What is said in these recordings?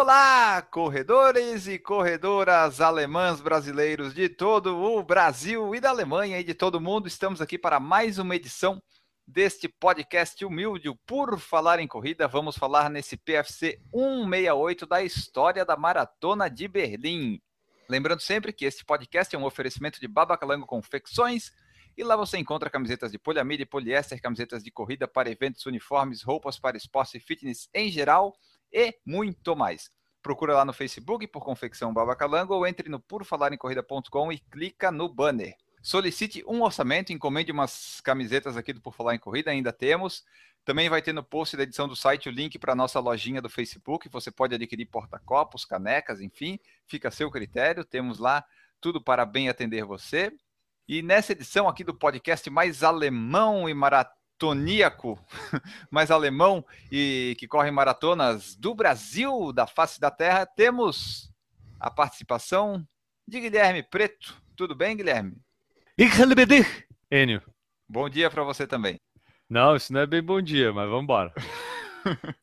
Olá, corredores e corredoras alemãs brasileiros de todo o Brasil e da Alemanha e de todo o mundo. Estamos aqui para mais uma edição deste podcast humilde, Por Falar em Corrida. Vamos falar nesse PFC 168 da história da Maratona de Berlim. Lembrando sempre que este podcast é um oferecimento de Babacalango Confecções e lá você encontra camisetas de poliamida e poliéster, camisetas de corrida para eventos, uniformes, roupas para esporte e fitness em geral e muito mais. Procura lá no Facebook por Confecção Babacalango ou entre no purfalarencorrida.com e clica no banner. Solicite um orçamento, encomende umas camisetas aqui do Por Falar em Corrida, ainda temos. Também vai ter no post da edição do site o link para a nossa lojinha do Facebook. Você pode adquirir porta-copos, canecas, enfim, fica a seu critério. Temos lá tudo para bem atender você. E nessa edição aqui do podcast mais alemão e maratoníaco, mais alemão e que corre maratonas do Brasil, da face da terra, temos a participação de Guilherme Preto. Tudo bem, Guilherme? Ich liebe dich, Enio. Bom dia para você também. Não, isso não é bem bom dia, mas vamos embora.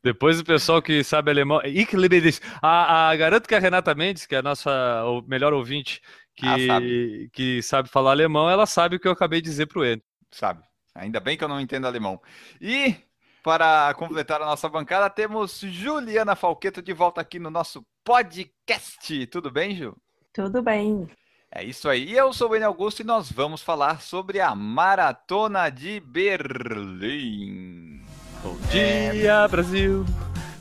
Depois o pessoal que sabe alemão. Ich liebe dich. A, a, garanto que a Renata Mendes, que é a nossa o melhor ouvinte, que, Ah, sabe. que sabe falar alemão, ela sabe o que eu acabei de dizer pro Enio. Sabe? Ainda bem que eu não entendo alemão. E para completar a nossa bancada, temos Juliana Falqueto de volta aqui no nosso podcast. Tudo bem, Ju? Tudo bem. É isso aí. Eu sou o Enio Augusto e nós vamos falar sobre a Maratona de Berlim. Bom dia, Brasil.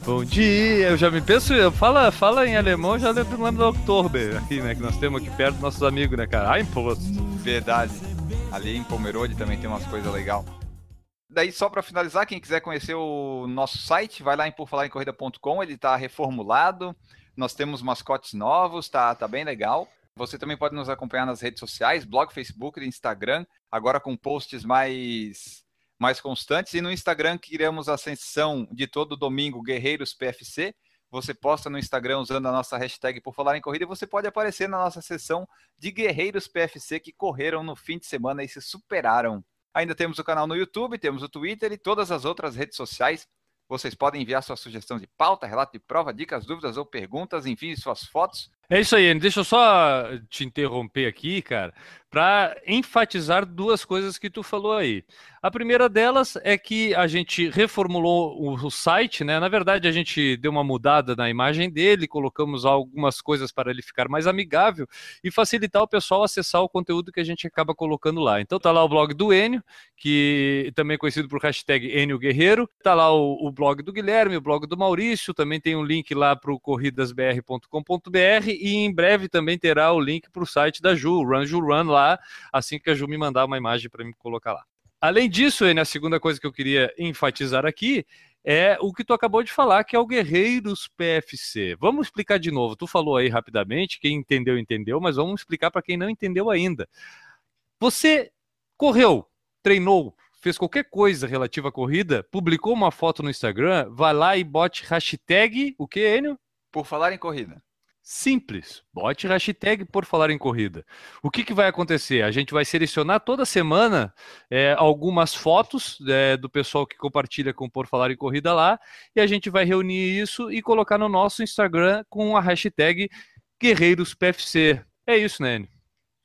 Bom dia. Eu já me penso, eu fala, fala em alemão, já lembro, lembro do Oktober aqui, né? Que nós temos aqui perto dos nossos amigos, né, cara? Imposto. Verdade. Ali em Pomerode também tem umas coisas legais. Daí, só para finalizar, quem quiser conhecer o nosso site, vai lá em porfalarencorrida.com, ele está reformulado, nós temos mascotes novos, tá, tá bem legal. Você também pode nos acompanhar nas redes sociais, blog, Facebook, Instagram, agora com posts mais, mais constantes. E no Instagram criamos a sessão de todo domingo Guerreiros PFC. Você posta no Instagram usando a nossa hashtag por falar em corrida e você pode aparecer na nossa sessão de Guerreiros PFC que correram no fim de semana e se superaram. Ainda temos o canal no YouTube, temos o Twitter e todas as outras redes sociais. Vocês podem enviar sua sugestão de pauta, relato de prova, dicas, dúvidas ou perguntas, envie suas fotos. É isso aí. Deixa eu só te interromper aqui, cara, para enfatizar duas coisas que tu falou aí. A primeira delas é que a gente reformulou o site, né? Na verdade, a gente deu uma mudada na imagem dele, colocamos algumas coisas para ele ficar mais amigável e facilitar o pessoal acessar o conteúdo que a gente acaba colocando lá. Então tá lá o blog do Enio, que também é conhecido por hashtag Enio Guerreiro. Tá lá o, o blog do Guilherme, o blog do Maurício, também tem um link lá para o corridasbr.com.br e em breve também terá o link para o site da Ju, Run Ju Run lá, assim que a Ju me mandar uma imagem para me colocar lá. Além disso, Enio, a segunda coisa que eu queria enfatizar aqui é o que tu acabou de falar, que é o Guerreiros PFC. Vamos explicar de novo. Tu falou aí rapidamente, quem entendeu, entendeu, mas vamos explicar para quem não entendeu ainda. Você correu, treinou, fez qualquer coisa relativa à corrida, publicou uma foto no Instagram, vai lá e bote hashtag, o que, Enio? Por falar em corrida. Simples. Bote hashtag por falar em corrida. O que, que vai acontecer? A gente vai selecionar toda semana é, algumas fotos é, do pessoal que compartilha com Por Falar em Corrida lá e a gente vai reunir isso e colocar no nosso Instagram com a hashtag GuerreirosPFC. É isso, né, Enio?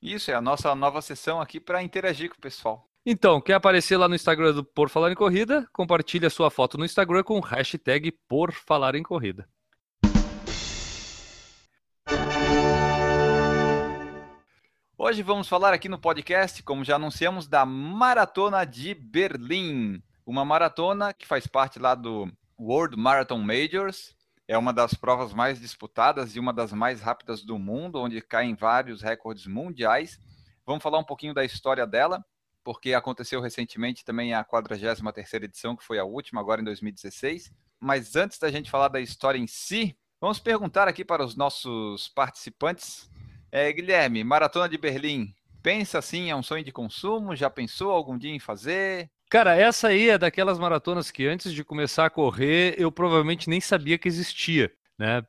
Isso é a nossa nova sessão aqui para interagir com o pessoal. Então, quer aparecer lá no Instagram do Por Falar em Corrida? Compartilhe a sua foto no Instagram com hashtag Por Falar em Corrida. Hoje vamos falar aqui no podcast, como já anunciamos, da Maratona de Berlim. Uma maratona que faz parte lá do World Marathon Majors. É uma das provas mais disputadas e uma das mais rápidas do mundo, onde caem vários recordes mundiais. Vamos falar um pouquinho da história dela, porque aconteceu recentemente também a 43ª edição, que foi a última, agora em 2016. Mas antes da gente falar da história em si, vamos perguntar aqui para os nossos participantes é, Guilherme, Maratona de Berlim, pensa assim, é um sonho de consumo? Já pensou algum dia em fazer? Cara, essa aí é daquelas maratonas que antes de começar a correr, eu provavelmente nem sabia que existia, né?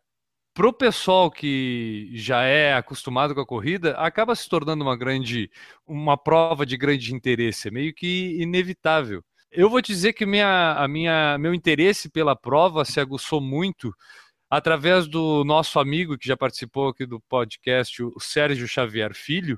Pro pessoal que já é acostumado com a corrida, acaba se tornando uma grande, uma prova de grande interesse, é meio que inevitável. Eu vou te dizer que minha, a minha, meu interesse pela prova se aguçou muito através do nosso amigo que já participou aqui do podcast, o Sérgio Xavier Filho,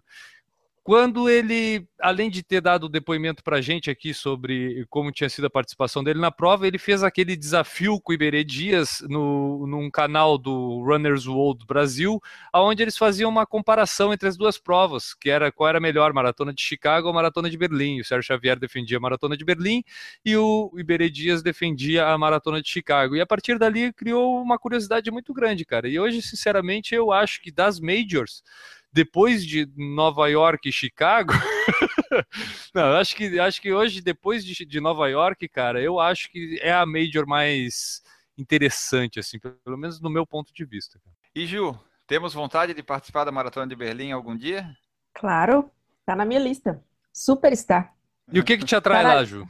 quando ele, além de ter dado o depoimento para a gente aqui sobre como tinha sido a participação dele na prova, ele fez aquele desafio com o Iberê Dias no, num canal do Runners World Brasil, onde eles faziam uma comparação entre as duas provas, que era qual era melhor, maratona de Chicago ou maratona de Berlim. O Sérgio Xavier defendia a maratona de Berlim e o Iberê Dias defendia a maratona de Chicago. E a partir dali criou uma curiosidade muito grande, cara. E hoje, sinceramente, eu acho que das majors depois de Nova York e Chicago. não, acho que, acho que hoje, depois de, de Nova York, cara, eu acho que é a Major mais interessante, assim, pelo menos no meu ponto de vista. E Ju, temos vontade de participar da Maratona de Berlim algum dia? Claro, tá na minha lista. Super está. E o que que te atrai lá, Ju?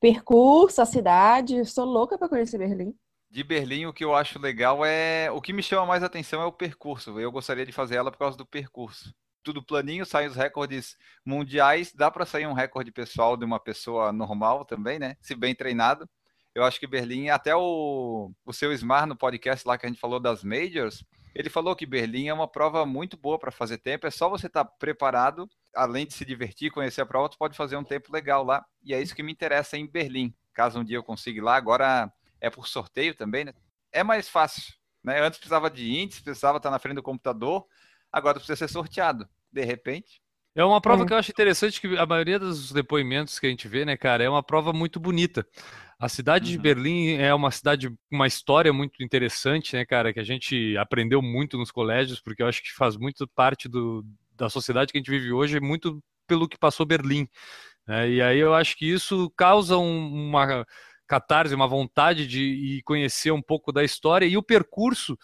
Percurso, a cidade. Sou louca para conhecer Berlim de Berlim, o que eu acho legal é. O que me chama mais atenção é o percurso. Eu gostaria de fazer ela por causa do percurso. Tudo planinho, saem os recordes mundiais. Dá para sair um recorde pessoal de uma pessoa normal também, né? Se bem treinado. Eu acho que Berlim, até o, o seu Smar no podcast lá que a gente falou das Majors, ele falou que Berlim é uma prova muito boa para fazer tempo. É só você estar tá preparado, além de se divertir, conhecer a prova, você pode fazer um tempo legal lá. E é isso que me interessa em Berlim. Caso um dia eu consiga ir lá, agora é por sorteio também, né? É mais fácil. Né? Antes precisava de índice, precisava estar na frente do computador, agora precisa ser sorteado. De repente. É uma prova é. que eu acho interessante que a maioria dos depoimentos que a gente vê, né, cara, é uma prova muito bonita. A cidade uhum. de Berlim é uma cidade com uma história muito interessante, né, cara, que a gente aprendeu muito nos colégios, porque eu acho que faz muito parte do, da sociedade que a gente vive hoje, muito pelo que passou Berlim. Né? E aí eu acho que isso causa um, uma catarse, uma vontade de conhecer um pouco da história e o percurso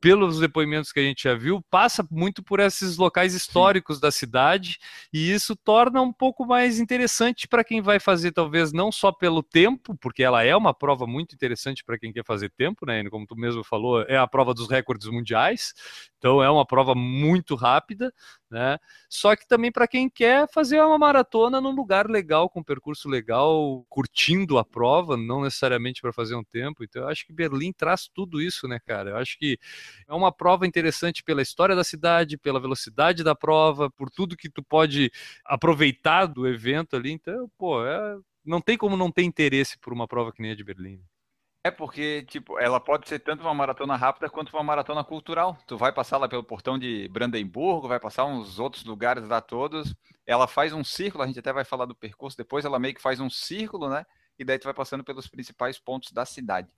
pelos depoimentos que a gente já viu, passa muito por esses locais históricos Sim. da cidade e isso torna um pouco mais interessante para quem vai fazer, talvez não só pelo tempo, porque ela é uma prova muito interessante para quem quer fazer tempo, né? Como tu mesmo falou, é a prova dos recordes mundiais, então é uma prova muito rápida, né? Só que também para quem quer fazer uma maratona num lugar legal, com um percurso legal, curtindo a prova, não necessariamente para fazer um tempo. Então eu acho que Berlim traz tudo isso, né, cara? Eu acho que é uma prova interessante pela história da cidade, pela velocidade da prova, por tudo que tu pode aproveitar do evento ali. Então, pô, é... não tem como não ter interesse por uma prova que nem a de Berlim. É porque, tipo, ela pode ser tanto uma maratona rápida quanto uma maratona cultural. Tu vai passar lá pelo portão de Brandemburgo, vai passar uns outros lugares lá todos. Ela faz um círculo, a gente até vai falar do percurso depois, ela meio que faz um círculo, né? E daí tu vai passando pelos principais pontos da cidade.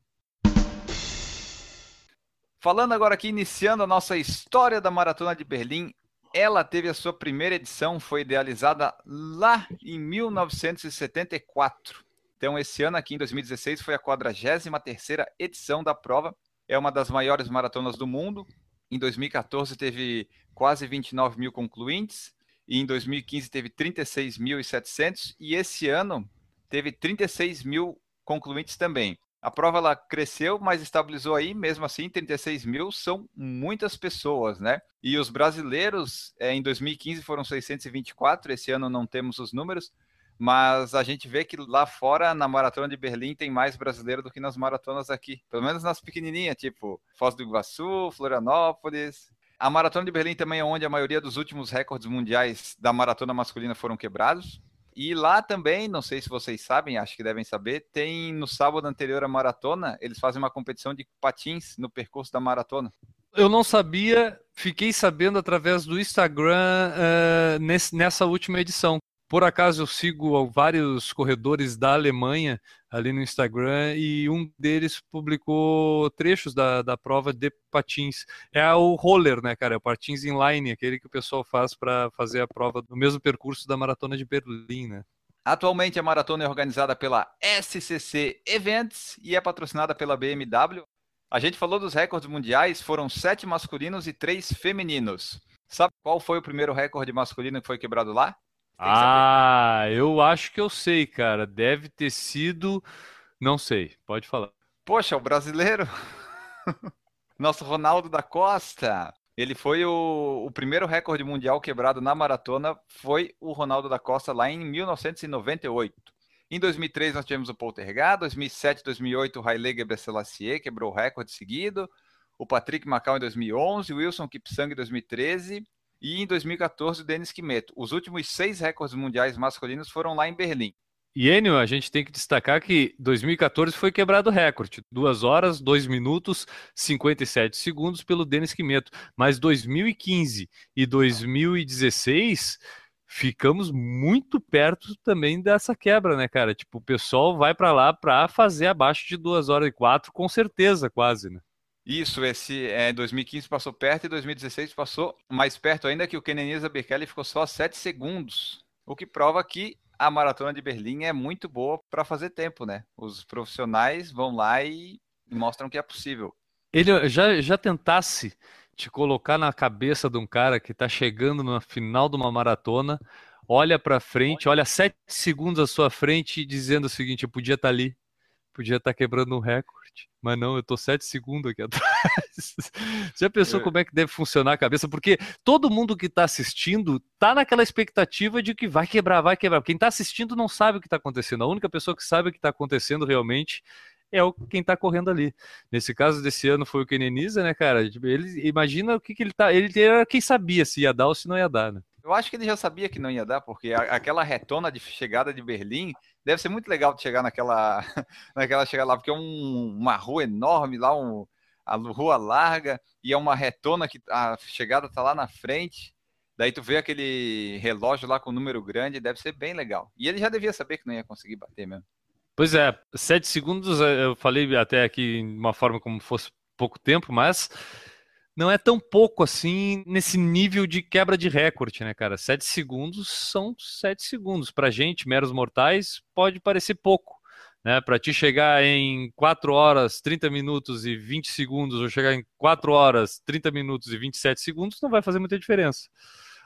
Falando agora aqui, iniciando a nossa história da Maratona de Berlim, ela teve a sua primeira edição, foi idealizada lá em 1974. Então, esse ano aqui, em 2016, foi a 43ª edição da prova. É uma das maiores maratonas do mundo. Em 2014 teve quase 29 mil concluintes. E em 2015 teve 36.700. E esse ano teve 36 mil concluintes também. A prova ela cresceu, mas estabilizou aí, mesmo assim, 36 mil são muitas pessoas, né? E os brasileiros, é, em 2015 foram 624, esse ano não temos os números, mas a gente vê que lá fora, na maratona de Berlim, tem mais brasileiro do que nas maratonas aqui. Pelo menos nas pequenininhas, tipo Foz do Iguaçu, Florianópolis. A maratona de Berlim também é onde a maioria dos últimos recordes mundiais da maratona masculina foram quebrados. E lá também, não sei se vocês sabem, acho que devem saber, tem no sábado anterior à maratona, eles fazem uma competição de patins no percurso da maratona. Eu não sabia, fiquei sabendo através do Instagram uh, nesse, nessa última edição. Por acaso eu sigo vários corredores da Alemanha ali no Instagram e um deles publicou trechos da, da prova de patins. É o roller, né, cara? É o patins inline, aquele que o pessoal faz para fazer a prova no mesmo percurso da maratona de Berlim, né? Atualmente a maratona é organizada pela SCC Events e é patrocinada pela BMW. A gente falou dos recordes mundiais, foram sete masculinos e três femininos. Sabe qual foi o primeiro recorde masculino que foi quebrado lá? Ah, eu acho que eu sei, cara. Deve ter sido. Não sei, pode falar. Poxa, o brasileiro. Nosso Ronaldo da Costa. Ele foi o, o primeiro recorde mundial quebrado na maratona. Foi o Ronaldo da Costa lá em 1998. Em 2003 nós tivemos o Poltergar, 2007, 2008 o Haile Gebrselassie quebrou o recorde seguido, o Patrick Macau em 2011, o Wilson Kipsang em 2013 e em 2014 o Denis Kimeto. Os últimos seis recordes mundiais masculinos foram lá em Berlim. E Enio, a gente tem que destacar que 2014 foi quebrado o recorde, 2 horas, 2 minutos, 57 segundos pelo Denis Quimeto, mas 2015 e 2016 ficamos muito perto também dessa quebra, né, cara? Tipo, o pessoal vai para lá para fazer abaixo de 2 horas e 4, com certeza, quase, né? Isso, esse é, 2015 passou perto e 2016 passou mais perto ainda que o Kenenisa Bekele ficou só 7 segundos, o que prova que a maratona de Berlim é muito boa para fazer tempo, né? Os profissionais vão lá e mostram que é possível. Ele já, já tentasse te colocar na cabeça de um cara que está chegando no final de uma maratona, olha para frente, olha sete segundos à sua frente, dizendo o seguinte: eu podia estar tá ali, podia estar tá quebrando um recorde, mas não, eu estou sete segundos aqui atrás. Já pensou é. como é que deve funcionar a cabeça? Porque todo mundo que está assistindo está naquela expectativa de que vai quebrar, vai quebrar. Quem está assistindo não sabe o que está acontecendo. A única pessoa que sabe o que está acontecendo realmente é o quem tá correndo ali. Nesse caso desse ano foi o Keneniza, né, cara? Tipo, ele imagina o que, que ele tá. Ele era quem sabia se ia dar ou se não ia dar, né? Eu acho que ele já sabia que não ia dar, porque a, aquela retona de chegada de Berlim deve ser muito legal de chegar naquela, naquela chegada lá, porque é um, uma rua enorme lá, um, a rua larga, e é uma retona que a chegada tá lá na frente. Daí tu vê aquele relógio lá com o número grande, deve ser bem legal. E ele já devia saber que não ia conseguir bater mesmo. Pois é, sete segundos, é, eu falei até aqui de uma forma como fosse pouco tempo, mas não é tão pouco assim nesse nível de quebra de recorde, né, cara? Sete segundos são sete segundos. Pra gente, meros mortais, pode parecer pouco. Né, para ti chegar em 4 horas, 30 minutos e 20 segundos, ou chegar em 4 horas, 30 minutos e 27 segundos, não vai fazer muita diferença.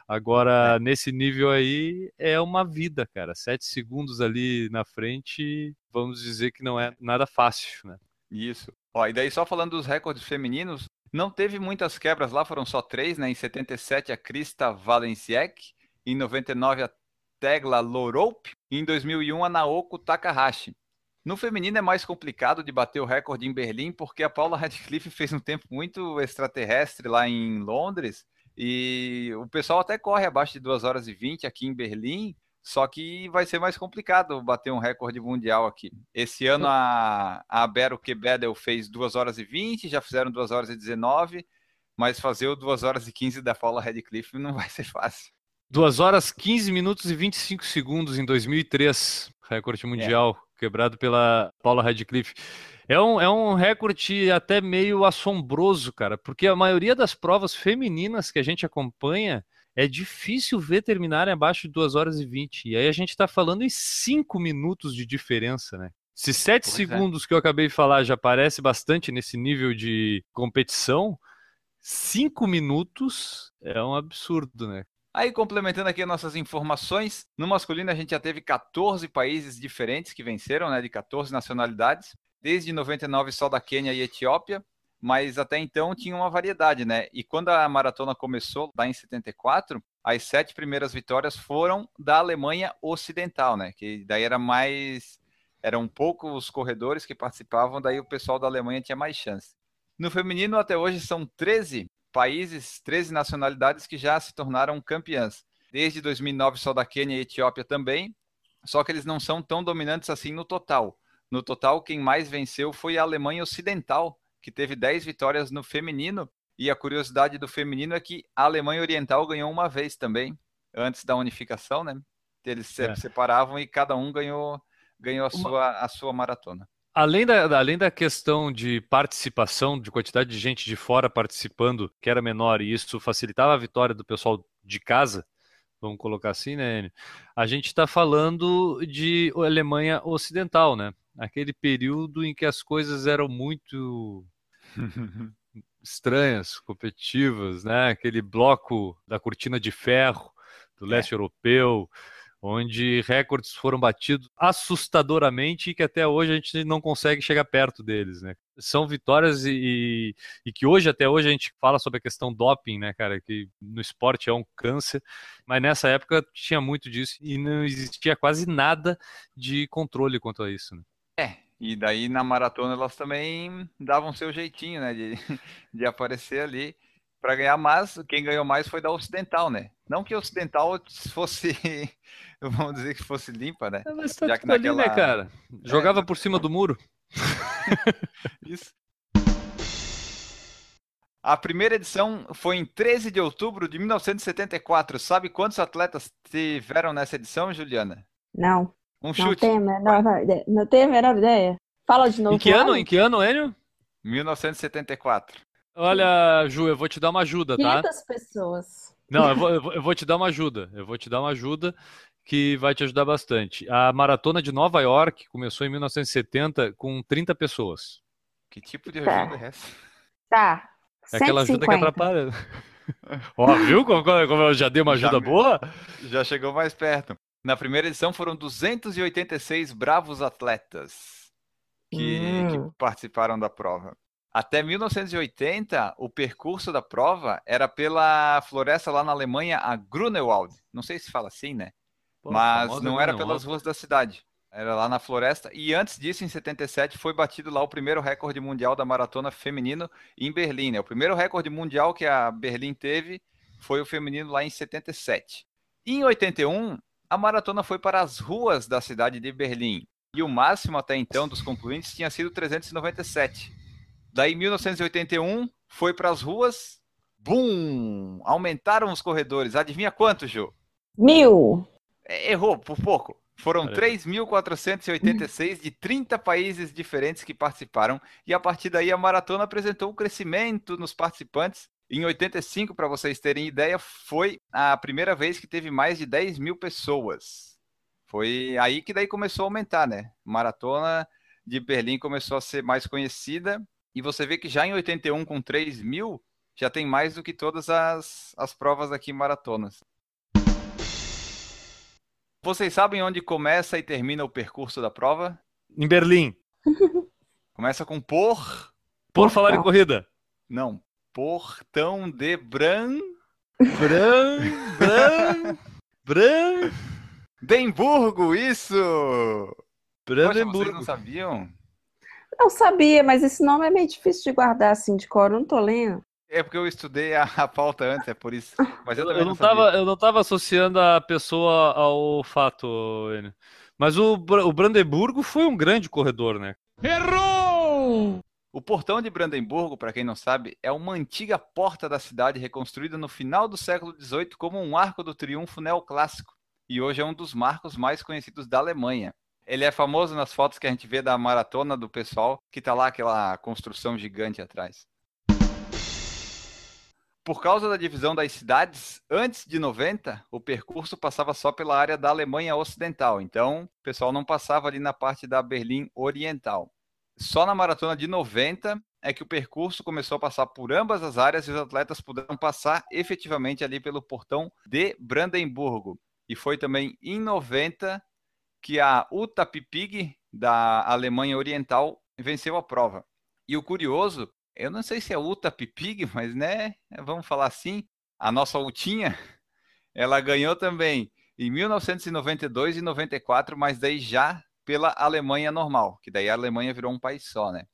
Agora, é. nesse nível aí, é uma vida, cara. Sete segundos ali na frente, vamos dizer que não é nada fácil, né? Isso. Ó, e daí, só falando dos recordes femininos, não teve muitas quebras lá, foram só três, né? Em 77, a Krista Valenciek. Em 99, a Tegla Loroupe. Em 2001, a Naoko Takahashi. No feminino é mais complicado de bater o recorde em Berlim, porque a Paula Radcliffe fez um tempo muito extraterrestre lá em Londres e o pessoal até corre abaixo de 2 horas e 20 aqui em Berlim, só que vai ser mais complicado bater um recorde mundial aqui. Esse ano a, a Bero Quebedel fez 2 horas e 20, já fizeram 2 horas e 19, mas fazer o 2 horas e 15 da Paula Radcliffe não vai ser fácil. 2 horas 15 minutos e 25 segundos em 2003, recorde mundial é. quebrado pela Paula Radcliffe. É um, é um recorde até meio assombroso, cara, porque a maioria das provas femininas que a gente acompanha é difícil ver terminarem abaixo de 2 horas e 20. E aí a gente está falando em 5 minutos de diferença, né? Se 7 pois é. segundos é. que eu acabei de falar já parece bastante nesse nível de competição, 5 minutos é um absurdo, né? Aí, complementando aqui nossas informações, no masculino a gente já teve 14 países diferentes que venceram, né, de 14 nacionalidades desde 99 só da Quênia e Etiópia, mas até então tinha uma variedade, né? E quando a maratona começou, lá em 74, as sete primeiras vitórias foram da Alemanha Ocidental, né? Que daí era mais. Eram poucos corredores que participavam, daí o pessoal da Alemanha tinha mais chance. No feminino, até hoje, são 13 países, 13 nacionalidades que já se tornaram campeãs. Desde 2009, só da Quênia e Etiópia também, só que eles não são tão dominantes assim no total. No total, quem mais venceu foi a Alemanha Ocidental, que teve 10 vitórias no feminino. E a curiosidade do feminino é que a Alemanha Oriental ganhou uma vez também, antes da unificação, né? Eles se é. separavam e cada um ganhou, ganhou a, uma... sua, a sua maratona. Além da, além da questão de participação, de quantidade de gente de fora participando, que era menor, e isso facilitava a vitória do pessoal de casa, vamos colocar assim, né, Enio? A gente está falando de Alemanha Ocidental, né? aquele período em que as coisas eram muito estranhas, competitivas, né? Aquele bloco da cortina de ferro do leste é. europeu, onde recordes foram batidos assustadoramente e que até hoje a gente não consegue chegar perto deles, né? São vitórias e, e que hoje, até hoje, a gente fala sobre a questão doping, né, cara? Que no esporte é um câncer, mas nessa época tinha muito disso e não existia quase nada de controle quanto a isso, né? É, e daí na maratona elas também davam seu jeitinho, né, de, de aparecer ali para ganhar, mas quem ganhou mais foi da Ocidental, né? Não que a Ocidental fosse, vamos dizer que fosse limpa, né? Mas tá Já que naquela... ali, né, cara? Jogava é. por cima do muro. Isso. A primeira edição foi em 13 de outubro de 1974. Sabe quantos atletas tiveram nessa edição, Juliana? Não. Um não chute. Tenho menor ideia. Não tenho a menor ideia. Fala de novo. Em que ano? Em que ano, Enio? 1974. Olha, Ju, eu vou te dar uma ajuda, tá? 500 pessoas. Não, eu vou, eu, vou, eu vou te dar uma ajuda. Eu vou te dar uma ajuda que vai te ajudar bastante. A maratona de Nova York começou em 1970 com 30 pessoas. Que tipo de tá. ajuda tá. é essa? Tá. É aquela ajuda que atrapalha. Ó, viu como, como eu já dei uma ajuda já, boa? Já chegou mais perto. Na primeira edição foram 286 bravos atletas que, hum. que participaram da prova. Até 1980, o percurso da prova era pela floresta lá na Alemanha, a Grunewald. Não sei se fala assim, né? Pô, Mas não era pelas ruas da cidade. Era lá na floresta. E antes disso, em 77, foi batido lá o primeiro recorde mundial da maratona feminino em Berlim. Né? O primeiro recorde mundial que a Berlim teve foi o feminino lá em 77. Em 81, a maratona foi para as ruas da cidade de Berlim. E o máximo até então dos concluintes tinha sido 397. Daí, em 1981, foi para as ruas. Bum! Aumentaram os corredores. Adivinha quanto, Jô? Mil. É, errou, por pouco. Foram 3.486 de 30 países diferentes que participaram. E a partir daí, a maratona apresentou um crescimento nos participantes. Em 85, para vocês terem ideia, foi a primeira vez que teve mais de 10 mil pessoas. Foi aí que daí começou a aumentar, né? Maratona de Berlim começou a ser mais conhecida e você vê que já em 81, com 3 mil, já tem mais do que todas as, as provas aqui maratonas. Vocês sabem onde começa e termina o percurso da prova? Em Berlim. Começa com por. Por falar em corrida. Não. Portão de Bran. Bran. Bran. Bran. Demburgo, isso! Brandenburgo. Poxa, vocês não sabiam? Eu sabia, mas esse nome é meio difícil de guardar assim de cor, eu não tô lendo. É porque eu estudei a, a pauta antes, é por isso. Mas eu, eu não, tava, eu não tava associando a pessoa ao fato, Enio. Mas o, o Brandemburgo foi um grande corredor, né? Errou! O portão de Brandemburgo, para quem não sabe, é uma antiga porta da cidade reconstruída no final do século XVIII como um arco do triunfo neoclássico. E hoje é um dos marcos mais conhecidos da Alemanha. Ele é famoso nas fotos que a gente vê da maratona do pessoal, que tá lá aquela construção gigante atrás. Por causa da divisão das cidades, antes de 90, o percurso passava só pela área da Alemanha Ocidental. Então, o pessoal não passava ali na parte da Berlim Oriental. Só na maratona de 90 é que o percurso começou a passar por ambas as áreas e os atletas puderam passar efetivamente ali pelo portão de Brandemburgo. E foi também em 90 que a Utapipig, da Alemanha Oriental, venceu a prova. E o curioso, eu não sei se é Utapipig, mas né, vamos falar assim, a nossa Utinha, ela ganhou também em 1992 e 94, mas daí já pela Alemanha normal, que daí a Alemanha virou um país só, né?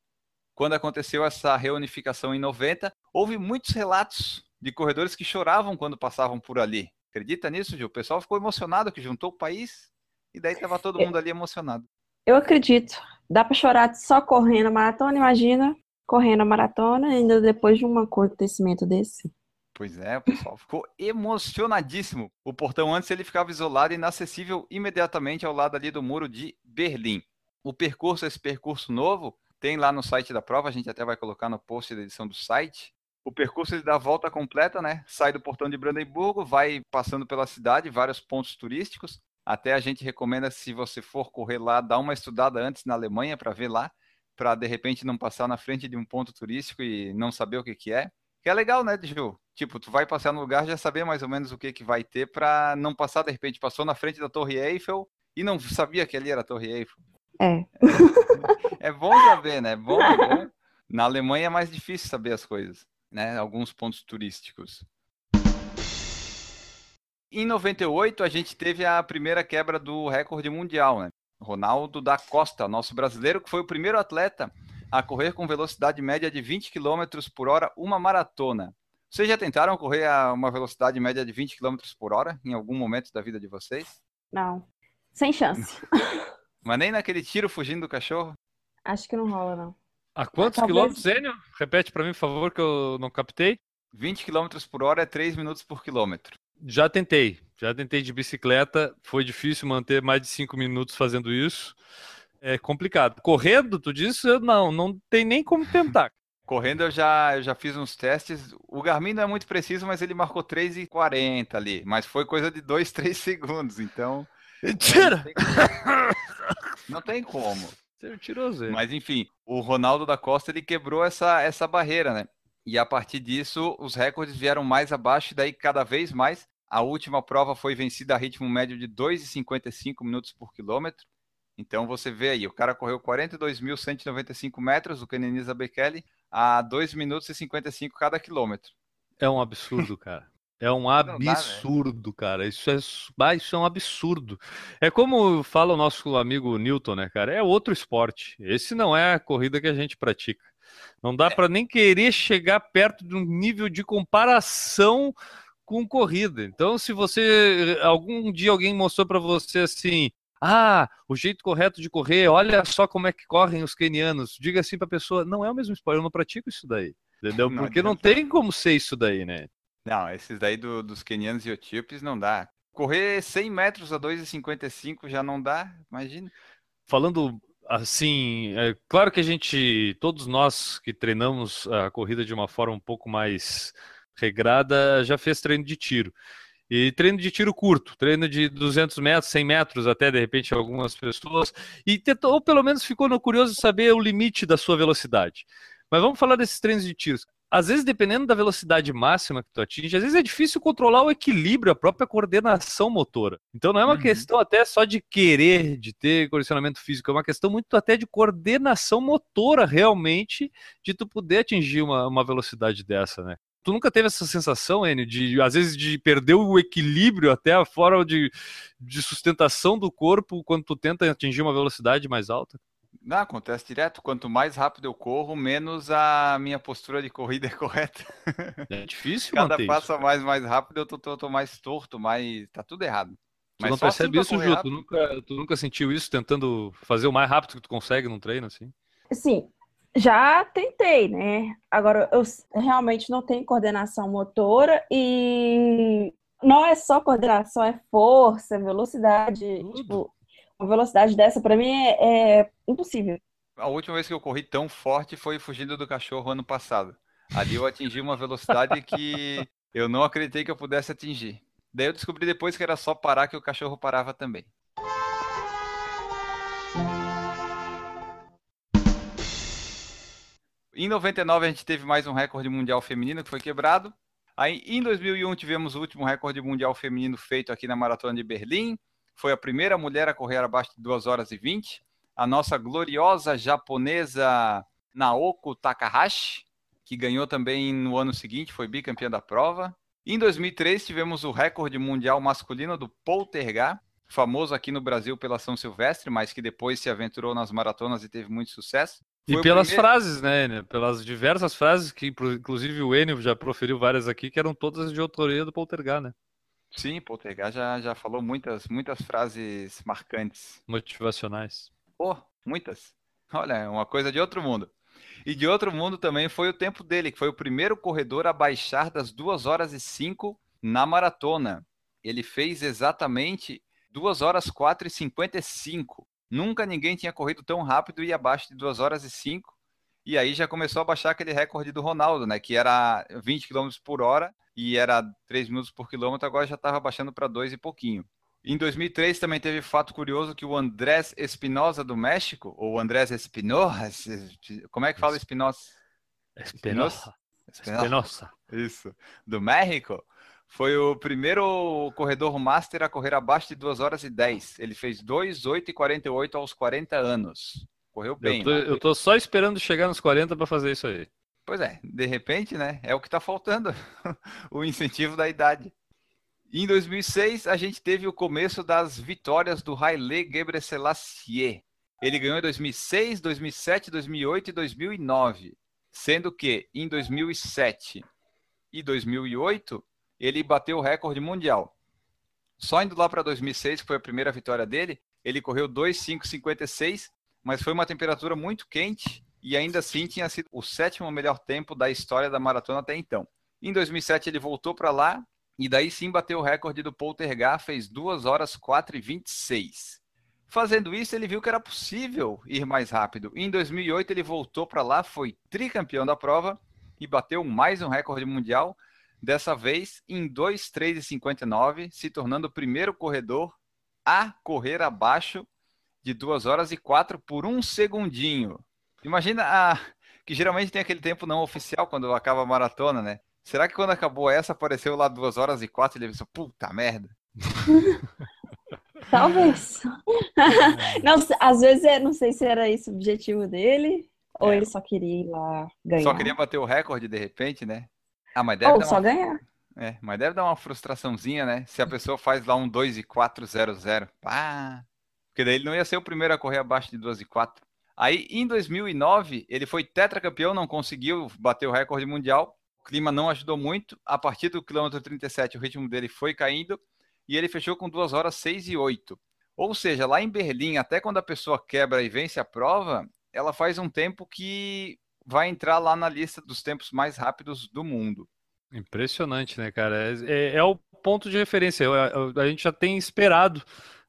Quando aconteceu essa reunificação em 90, houve muitos relatos de corredores que choravam quando passavam por ali. Acredita nisso, Gil? O pessoal ficou emocionado que juntou o país e daí tava todo mundo ali emocionado. Eu acredito. Dá para chorar só correndo a maratona, imagina correndo a maratona ainda depois de um acontecimento desse. Pois é, o pessoal ficou emocionadíssimo. O portão antes ele ficava isolado e inacessível imediatamente ao lado ali do muro de Berlim. O percurso, esse percurso novo, tem lá no site da prova, a gente até vai colocar no post da edição do site. O percurso ele dá a volta completa, né? Sai do portão de Brandemburgo, vai passando pela cidade, vários pontos turísticos, até a gente recomenda, se você for correr lá, dar uma estudada antes na Alemanha para ver lá, para de repente não passar na frente de um ponto turístico e não saber o que, que é. Que é legal, né, Ju? Tipo, tu vai passear no lugar já saber mais ou menos o que que vai ter para não passar de repente passou na frente da Torre Eiffel e não sabia que ali era a Torre Eiffel. É. É bom saber, né? É bom, é bom. Na Alemanha é mais difícil saber as coisas, né? Alguns pontos turísticos. Em 98 a gente teve a primeira quebra do recorde mundial, né? Ronaldo da Costa, nosso brasileiro, que foi o primeiro atleta a correr com velocidade média de 20 km por hora uma maratona. Vocês já tentaram correr a uma velocidade média de 20 km por hora em algum momento da vida de vocês? Não. Sem chance. Mas nem naquele tiro fugindo do cachorro? Acho que não rola, não. A quantos Talvez- quilômetros, Enio? Repete para mim, por favor, que eu não captei. 20 km por hora é 3 minutos por quilômetro. Já tentei. Já tentei de bicicleta. Foi difícil manter mais de cinco minutos fazendo isso. É complicado. Correndo, tu disse? Eu Não, não tem nem como tentar. Correndo eu já, eu já fiz uns testes. O Garmin não é muito preciso, mas ele marcou 3,40 ali. Mas foi coisa de 2, 3 segundos. Então. Mentira! Não tem como. Você é. Mas enfim, o Ronaldo da Costa ele quebrou essa, essa barreira, né? E a partir disso, os recordes vieram mais abaixo, e daí cada vez mais. A última prova foi vencida a ritmo médio de 2,55 minutos por quilômetro. Então você vê aí, o cara correu 42.195 metros, o Kenenisa Bekele, a 2 minutos e 55 cada quilômetro. É um absurdo, cara. É um né? absurdo, cara. Isso é, ah, isso é um absurdo. É como fala o nosso amigo Newton, né, cara? É outro esporte. Esse não é a corrida que a gente pratica. Não dá pra nem querer chegar perto de um nível de comparação com corrida. Então, se você algum dia alguém mostrou pra você assim, ah, o jeito correto de correr, olha só como é que correm os quenianos. Diga assim pra pessoa, não é o mesmo esporte, eu não pratico isso daí. Entendeu? Não Porque não adianta. tem como ser isso daí, né? Não, esses daí do- dos quenianos e etíopes não dá. Correr 100 metros a 2,55 já não dá, imagina. falando assim, é claro que a gente, todos nós que treinamos a corrida de uma forma um pouco mais regrada, já fez treino de tiro. E treino de tiro curto, treino de 200 metros, 100 metros, até de repente algumas pessoas, e tentou, ou pelo menos ficou curioso saber o limite da sua velocidade. Mas vamos falar desses treinos de tiros. Às vezes, dependendo da velocidade máxima que tu atinge, às vezes é difícil controlar o equilíbrio, a própria coordenação motora. Então não é uma Uhum. questão até só de querer, de ter condicionamento físico, é uma questão muito até de coordenação motora realmente, de tu poder atingir uma, uma velocidade dessa, né? Tu nunca teve essa sensação, Enio, de às vezes de perder o equilíbrio até a forma de, de sustentação do corpo quando tu tenta atingir uma velocidade mais alta? Não, acontece direto. Quanto mais rápido eu corro, menos a minha postura de corrida é correta. É difícil Cada manter passo isso. mais, mais rápido, eu tô, tô- tô mais torto, mais. Tá tudo errado. Tu não só assim percebe pra isso, Ju? Tu nunca, tu nunca sentiu isso tentando fazer o mais rápido que tu consegue num treino, assim? Sim, já tentei, né? Agora, eu realmente não tenho coordenação motora e não é só coordenação, é força, velocidade. Tudo. Tipo, uma velocidade dessa pra mim é, é impossível. A última vez que eu corri tão forte foi fugindo do cachorro ano passado. Ali eu atingi uma velocidade que eu não acreditei que eu pudesse atingir. Daí eu descobri depois que era só parar que o cachorro parava também. Em 99 a gente teve mais um recorde mundial feminino que foi quebrado. Aí em 2001 tivemos o último recorde mundial feminino feito aqui na Maratona de Berlim. Foi a primeira mulher a correr abaixo de 2 horas e 20 a nossa gloriosa japonesa Naoko Takahashi, que ganhou também no ano seguinte, foi bicampeã da prova. Em 2003 tivemos o recorde mundial masculino do Poltergar, famoso aqui no Brasil pela São Silvestre, mas que depois se aventurou nas maratonas e teve muito sucesso. E Foi o pelas primeiro- frases, né, Enio? Pelas diversas frases que, inclusive, o Enio já proferiu várias aqui, que eram todas de autoria do Poltergar, né? Sim, Poltergar já, já falou muitas, muitas frases marcantes. Motivacionais. Pô, muitas. Olha, é uma coisa de outro mundo. E de outro mundo também foi o tempo dele, que foi o primeiro corredor a baixar das 2 horas e 5 na maratona. Ele fez exatamente 2 horas 4 e 55. Nunca ninguém tinha corrido tão rápido e abaixo de 2 horas e 5. E aí já começou a baixar aquele recorde do Ronaldo, né? Que era 20 km por hora e era 3 minutos por quilômetro, agora já estava baixando para 2 e pouquinho. Em 2003 também teve fato curioso que o Andrés Espinosa do México, ou Andrés Espinosa, como é que fala Espinosa? Espinosa. Espinosa. Isso. Do México. Foi o primeiro corredor master a correr abaixo de 2 horas e 10. Ele fez 2, 8 e 48 aos 40 anos. Correu bem. Eu tô, eu tô só esperando chegar nos 40 para fazer isso aí. Pois é, de repente, né? É o que está faltando, o incentivo da idade. Em 2006, a gente teve o começo das vitórias do Haile Gebrselassie. Ele ganhou em 2006, 2007, 2008 e 2009, sendo que em 2007 e 2008 ele bateu o recorde mundial. Só indo lá para 2006, que foi a primeira vitória dele, ele correu 2,556, mas foi uma temperatura muito quente e ainda assim tinha sido o sétimo melhor tempo da história da maratona até então. Em 2007 ele voltou para lá e daí sim bateu o recorde do Poltergar, fez 2 horas 4 e 26. Fazendo isso, ele viu que era possível ir mais rápido. Em 2008 ele voltou para lá, foi tricampeão da prova e bateu mais um recorde mundial, dessa vez em 2:3:59, se tornando o primeiro corredor a correr abaixo de 2 horas e 4 por um segundinho. Imagina a, que geralmente tem aquele tempo não oficial quando acaba a maratona, né? Será que quando acabou essa apareceu lá 2 horas e 4 e ele pensou, puta merda? Talvez. não, às vezes, é, não sei se era esse o objetivo dele, é. ou ele só queria ir lá ganhar. Só queria bater o recorde de repente, né? Ah, mas deve ou dar só uma... ganhar. É, mas deve dar uma frustraçãozinha, né? Se a pessoa faz lá um 2 e 4 0 0. Pá! Porque daí ele não ia ser o primeiro a correr abaixo de 2 e 4. Aí, em 2009, ele foi tetracampeão, não conseguiu bater o recorde mundial. O clima não ajudou muito. A partir do quilômetro 37, o ritmo dele foi caindo e ele fechou com 2 horas 6 e 8. Ou seja, lá em Berlim, até quando a pessoa quebra e vence a prova, ela faz um tempo que vai entrar lá na lista dos tempos mais rápidos do mundo. Impressionante, né, cara? É, é, é o ponto de referência. A, a, a gente já tem esperado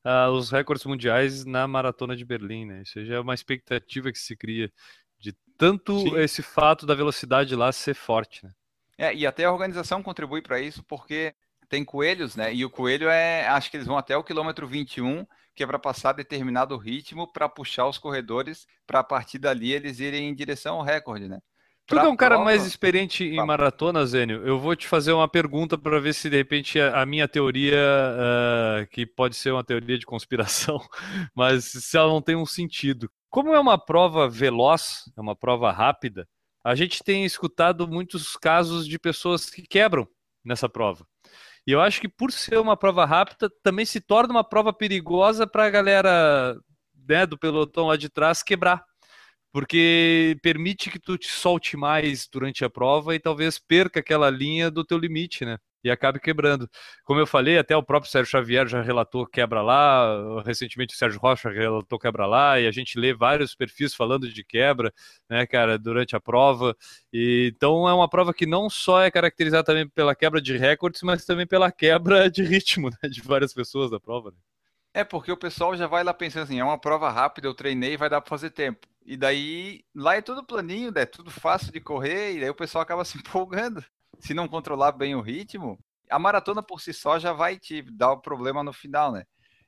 uh, os recordes mundiais na maratona de Berlim, né? Isso já é uma expectativa que se cria de tanto Sim. esse fato da velocidade lá ser forte, né? É, e até a organização contribui para isso, porque tem coelhos, né? E o coelho é, acho que eles vão até o quilômetro 21, que é para passar determinado ritmo para puxar os corredores, para a partir dali eles irem em direção ao recorde, né? Tu é um cara prova... mais experiente em maratona, Zênio. Eu vou te fazer uma pergunta para ver se de repente a, minha teoria, uh, que pode ser uma teoria de conspiração, mas se ela não tem um sentido. Como é uma prova veloz, é uma prova rápida, a gente tem escutado muitos casos de pessoas que quebram nessa prova. E eu acho que por ser uma prova rápida, também se torna uma prova perigosa para a galera né, do pelotão lá de trás quebrar porque permite que tu te solte mais durante a prova e talvez perca aquela linha do teu limite, né? E acabe quebrando. Como eu falei, até o próprio Sérgio Xavier já relatou quebra lá, recentemente o Sérgio Rocha relatou quebra lá, e a gente lê vários perfis falando de quebra, né, cara, durante a prova. E, então é uma prova que não só é caracterizada também pela quebra de recordes, mas também pela quebra de ritmo né, de várias pessoas da prova. Né? É, porque o pessoal já vai lá pensando assim, é uma prova rápida, eu treinei, vai dar para fazer tempo. E daí, lá é tudo planinho, é tudo fácil de correr, e daí o pessoal acaba se empolgando. Se não controlar bem o ritmo, a maratona por si só já vai te dar o problema no final, né?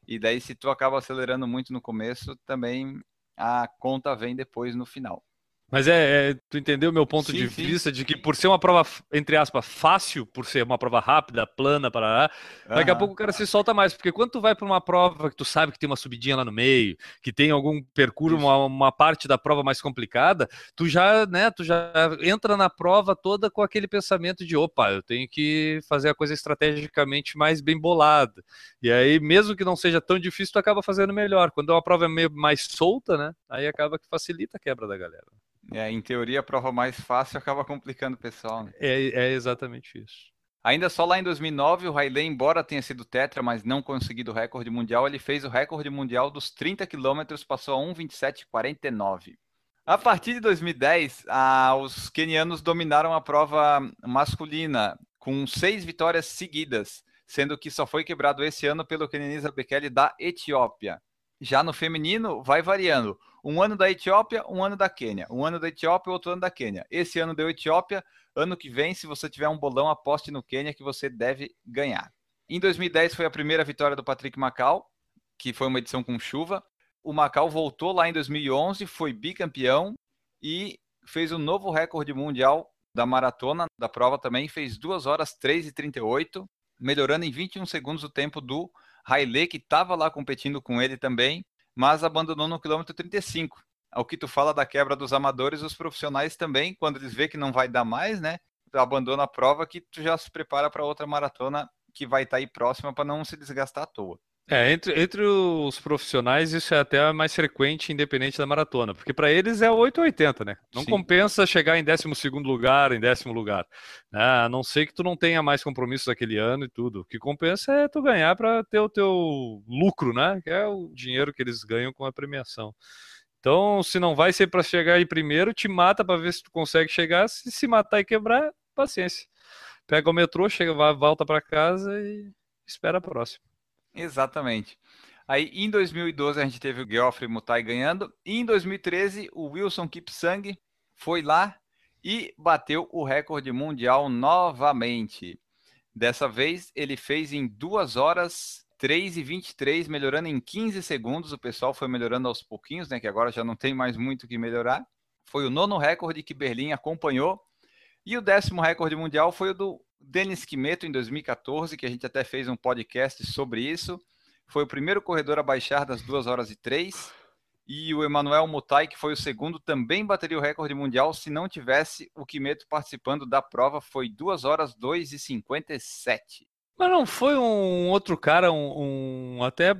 E daí, se tu acaba acelerando muito no começo, também a conta vem depois no final. Mas é, é, tu entendeu o meu ponto sim, de sim. vista de que por ser uma prova, entre aspas, fácil, por ser uma prova rápida, plana, para uhum. daqui a pouco o cara se solta mais, porque quando tu vai para uma prova que tu sabe que tem uma subidinha lá no meio, que tem algum percurso, uma, uma, parte da prova mais complicada, tu já, né, tu já entra na prova toda com aquele pensamento de, opa, eu tenho que fazer a coisa estrategicamente mais bem bolada. E aí, mesmo que não seja tão difícil, tu acaba fazendo melhor. Quando é uma prova meio mais solta, né, aí acaba que facilita a quebra da galera. É, em teoria, a prova mais fácil acaba complicando o pessoal. Né? É, é exatamente isso. Ainda só lá em 2009, o Haile, embora tenha sido tetra, mas não conseguido o recorde mundial, ele fez o recorde mundial dos 30 quilômetros, passou a 1,27,49. A partir de 2010, ah, os quenianos dominaram a prova masculina, com seis vitórias seguidas, sendo que só foi quebrado esse ano pelo Kenenisa Bekele da Etiópia. Já no feminino, vai variando. Um ano da Etiópia, um ano da Quênia. Um ano da Etiópia, outro ano da Quênia. Esse ano deu Etiópia. Ano que vem, se você tiver um bolão, aposte no Quênia que você deve ganhar. Em 2010 foi a primeira vitória do Patrick Macau, que foi uma edição com chuva. O Macau voltou lá em 2011, foi bicampeão e fez um novo recorde mundial da maratona da prova também fez 2 horas 3 e 38, melhorando em 21 segundos o tempo do Haile, que estava lá competindo com ele também, mas abandonou no quilômetro 35. Ao que tu fala da quebra dos amadores, os profissionais também, quando eles vê que não vai dar mais, né? Abandona a prova que tu já se prepara para outra maratona que vai estar tá aí próxima para não se desgastar à toa. É, entre, entre os profissionais isso é até mais frequente, independente da maratona, porque para eles é 880, né? Não Sim. compensa chegar em 12 lugar, em décimo lugar, né? a não ser que tu não tenha mais compromissos aquele ano e tudo. O que compensa é tu ganhar para ter o teu lucro, né? Que é o dinheiro que eles ganham com a premiação. Então, se não vai ser para chegar em primeiro, te mata para ver se tu consegue chegar. Se se matar e quebrar, paciência. Pega o metrô, chega, volta para casa e espera a próxima. Exatamente. Aí em 2012 a gente teve o Geoffrey Mutai ganhando. E em 2013 o Wilson Kipsang foi lá e bateu o recorde mundial novamente. Dessa vez ele fez em 2 horas 3 e 23, melhorando em 15 segundos. O pessoal foi melhorando aos pouquinhos, né? Que agora já não tem mais muito o que melhorar. Foi o nono recorde que Berlim acompanhou. E o décimo recorde mundial foi o do Denis Quimeto, em 2014, que a gente até fez um podcast sobre isso. Foi o primeiro corredor a baixar das 2 horas e 3. E o Emanuel Mutai, que foi o segundo, também bateria o recorde mundial se não tivesse o Quimeto participando da prova. Foi 2 horas 2 e 57. Mas não foi um outro cara, um, um até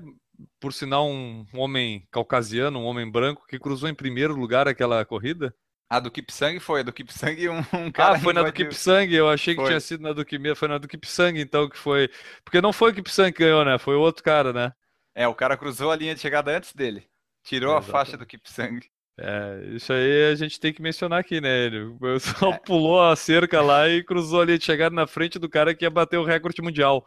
por sinal um homem caucasiano, um homem branco, que cruzou em primeiro lugar aquela corrida? A do Kipsang foi, a do Kipsang um, um cara. Ah, foi na do Kipsang, eu achei que foi. tinha sido na do Kimia, foi na do Kipsang então que foi. Porque não foi o Kipsang que ganhou, né? Foi o outro cara, né? É, o cara cruzou a linha de chegada antes dele. Tirou é, a faixa do Kipsang. É, isso aí a gente tem que mencionar aqui, né? Ele só é. pulou a cerca lá e cruzou a linha de chegada na frente do cara que ia bater o recorde mundial.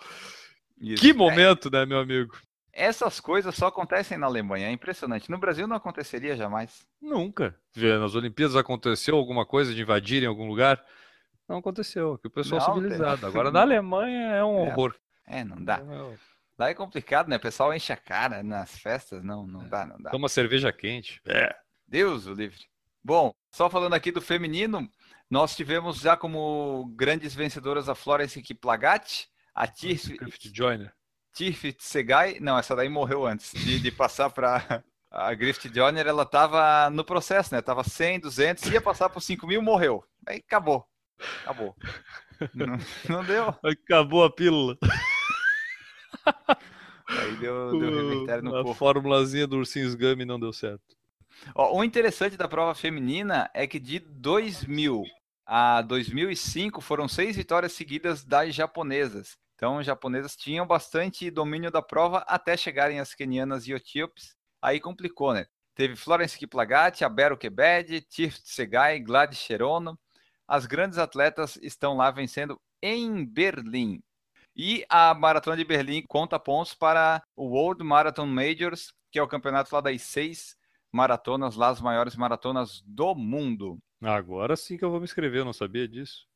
Isso. Que é. momento, é. né, meu amigo? Essas coisas só acontecem na Alemanha, é impressionante. No Brasil não aconteceria jamais. Nunca. Nas Olimpíadas aconteceu alguma coisa de invadirem algum lugar? Não aconteceu. Aqui o pessoal não, civilizado. Tem... Agora na Alemanha é um é, horror. É, não dá. É Lá é complicado, né? O pessoal enche a cara nas festas. Não, não é. dá, não dá. Toma cerveja quente. É. Deus o livre. Bom, só falando aqui do feminino, nós tivemos já como grandes vencedoras a Florence Kiplagat, a Tiff Joyner. Tiff Segai, não, essa daí morreu antes de, de passar para a Griffith Joyner, ela estava no processo, né? Tava 100, 200, ia passar por 5 mil, morreu. Aí acabou. Acabou. Não, não deu. Acabou a pílula. Aí deu, deu no a corpo. A formulazinha do Ursinhos Gummy não deu certo. Ó, o interessante da prova feminina é que de 2000 a 2005 foram seis vitórias seguidas das japonesas. Então, os japonesas tinham bastante domínio da prova até chegarem as kenianas e etíopes. Aí complicou, né? Teve Florence Kiplagat, Abero Kebed, Tirth Segai, Gladys Cherono. As grandes atletas estão lá vencendo em Berlim. E a Maratona de Berlim conta pontos para o World Marathon Majors, que é o campeonato lá das seis maratonas, lá as maiores maratonas do mundo. Agora sim que eu vou me inscrever, eu não sabia disso.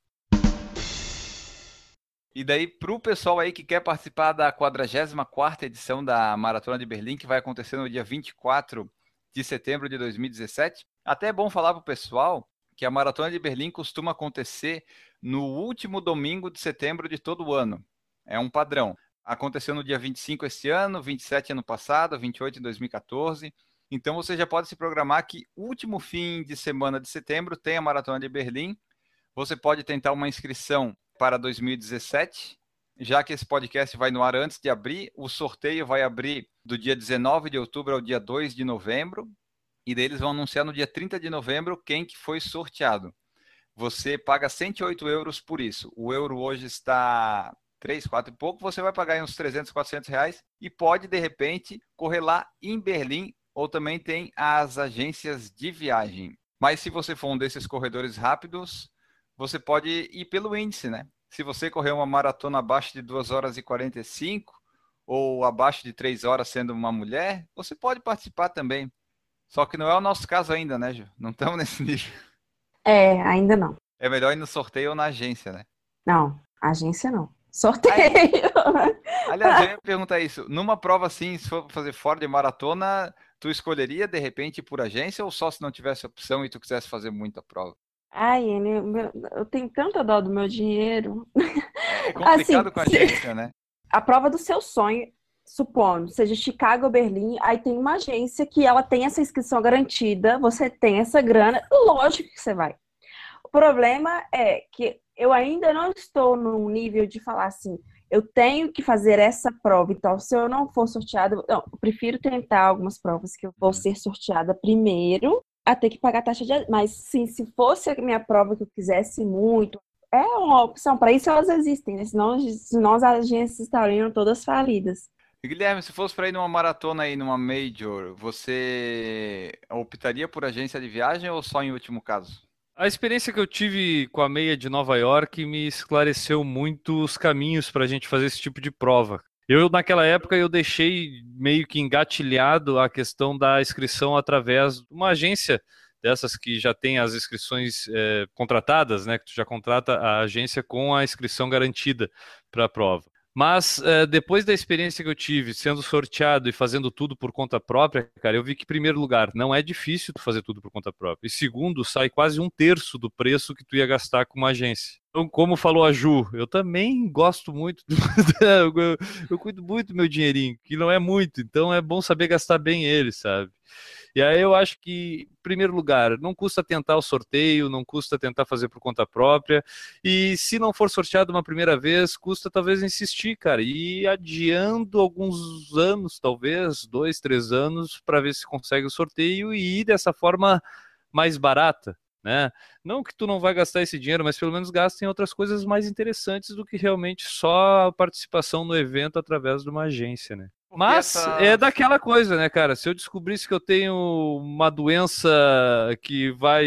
E daí, para o pessoal aí que quer participar da 44 edição da Maratona de Berlim, que vai acontecer no dia 24 de setembro de 2017, até é bom falar para o pessoal que a Maratona de Berlim costuma acontecer no último domingo de setembro de todo ano. É um padrão. Aconteceu no dia 25 esse ano, 27 ano passado, 28 em 2014. Então você já pode se programar que último fim de semana de setembro tem a Maratona de Berlim. Você pode tentar uma inscrição para 2017. Já que esse podcast vai no ar antes de abrir, o sorteio vai abrir do dia 19 de outubro ao dia 2 de novembro. E daí eles vão anunciar no dia 30 de novembro quem que foi sorteado. Você paga 108 euros por isso. O euro hoje está 3, 4 e pouco. Você vai pagar uns 300, 400 reais e pode, de repente, correr lá em Berlim. Ou também tem as agências de viagem. Mas se você for um desses corredores rápidos, você pode ir pelo índice, né? Se você correr uma maratona abaixo de 2 horas e 45 ou abaixo de 3 horas sendo uma mulher, você pode participar também. Só que não é o nosso caso ainda, né, Ju? Não estamos nesse nível. É, ainda não. É melhor ir no sorteio ou na agência, né? Não, agência não. Sorteio. aliás, eu ia perguntar isso. Numa prova assim, se for fazer fora de maratona, tu escolheria de repente por agência ou só se não tivesse opção e tu quisesse fazer muita prova? Ai, Enio, meu- eu tenho tanta dó do meu dinheiro. É complicado Assim, com a agência, né? A prova do seu sonho, supondo, seja Chicago ou Berlim, aí tem uma agência que ela tem essa inscrição garantida, você tem essa grana, lógico que você vai. O problema é que eu ainda não estou num nível de falar assim, eu tenho que fazer essa prova, então se eu não for sorteada, não, eu prefiro tentar algumas provas que eu vou ser sorteada primeiro, a ter que pagar taxa de. Mas sim, se fosse a minha prova que eu quisesse muito, é uma opção. Para isso elas existem, né? Senão, senão as agências estariam todas falidas. E, Guilherme, se fosse para ir numa maratona aí, numa major, você optaria por agência de viagem ou só em último caso? A experiência que eu tive com a meia de Nova York me esclareceu muito os caminhos para a gente fazer esse tipo de prova. Eu, naquela época, eu deixei meio que engatilhado a questão da inscrição através de uma agência dessas que já tem as inscrições eh, contratadas, né? Que tu já contrata a agência com a inscrição garantida para a prova. Mas eh, depois da experiência que eu tive, sendo sorteado e fazendo tudo por conta própria, cara, eu vi que, em primeiro lugar, não é difícil tu fazer tudo por conta própria. E segundo, sai quase um terço do preço que tu ia gastar com uma agência. Então, como falou a Ju, eu também gosto muito, do... eu, eu cuido muito do meu dinheirinho, que não é muito, então é bom saber gastar bem ele, sabe? E aí eu acho que, em primeiro lugar, não custa tentar o sorteio, não custa tentar fazer por conta própria. E se não for sorteado uma primeira vez, custa talvez insistir, cara, e adiando alguns anos, talvez, dois, três anos, para ver se consegue o sorteio e ir dessa forma mais barata. Né? Não que tu não vai gastar esse dinheiro, mas pelo menos gasta em outras coisas mais interessantes do que realmente só a participação no evento através de uma agência, né? Porque Mas essa- é daquela coisa, né, cara? Se eu descobrisse que eu tenho uma doença que vai.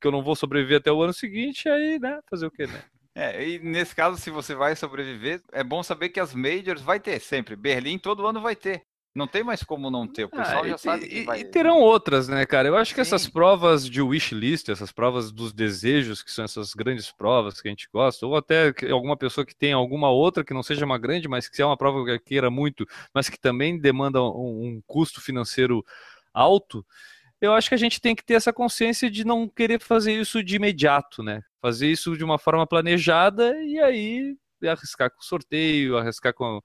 que eu não vou sobreviver até o ano seguinte, aí, né? Fazer o quê, né? É, e nesse caso, se você vai sobreviver, é bom saber que as majors vai ter sempre. Berlim todo ano vai ter. Não tem mais como não ter. O pessoal Ah, já e- sabe que e, vai. e terão outras, né, cara? Eu acho que essas Sim. provas de wishlist, essas provas dos desejos, que são essas grandes provas que a gente gosta, ou até alguma pessoa que tem alguma outra que não seja uma grande, mas que é uma prova que queira muito, mas que também demanda um, um custo financeiro alto, eu acho que a gente tem que ter essa consciência de não querer fazer isso de imediato, né? Fazer isso de uma forma planejada e aí arriscar com sorteio, arriscar com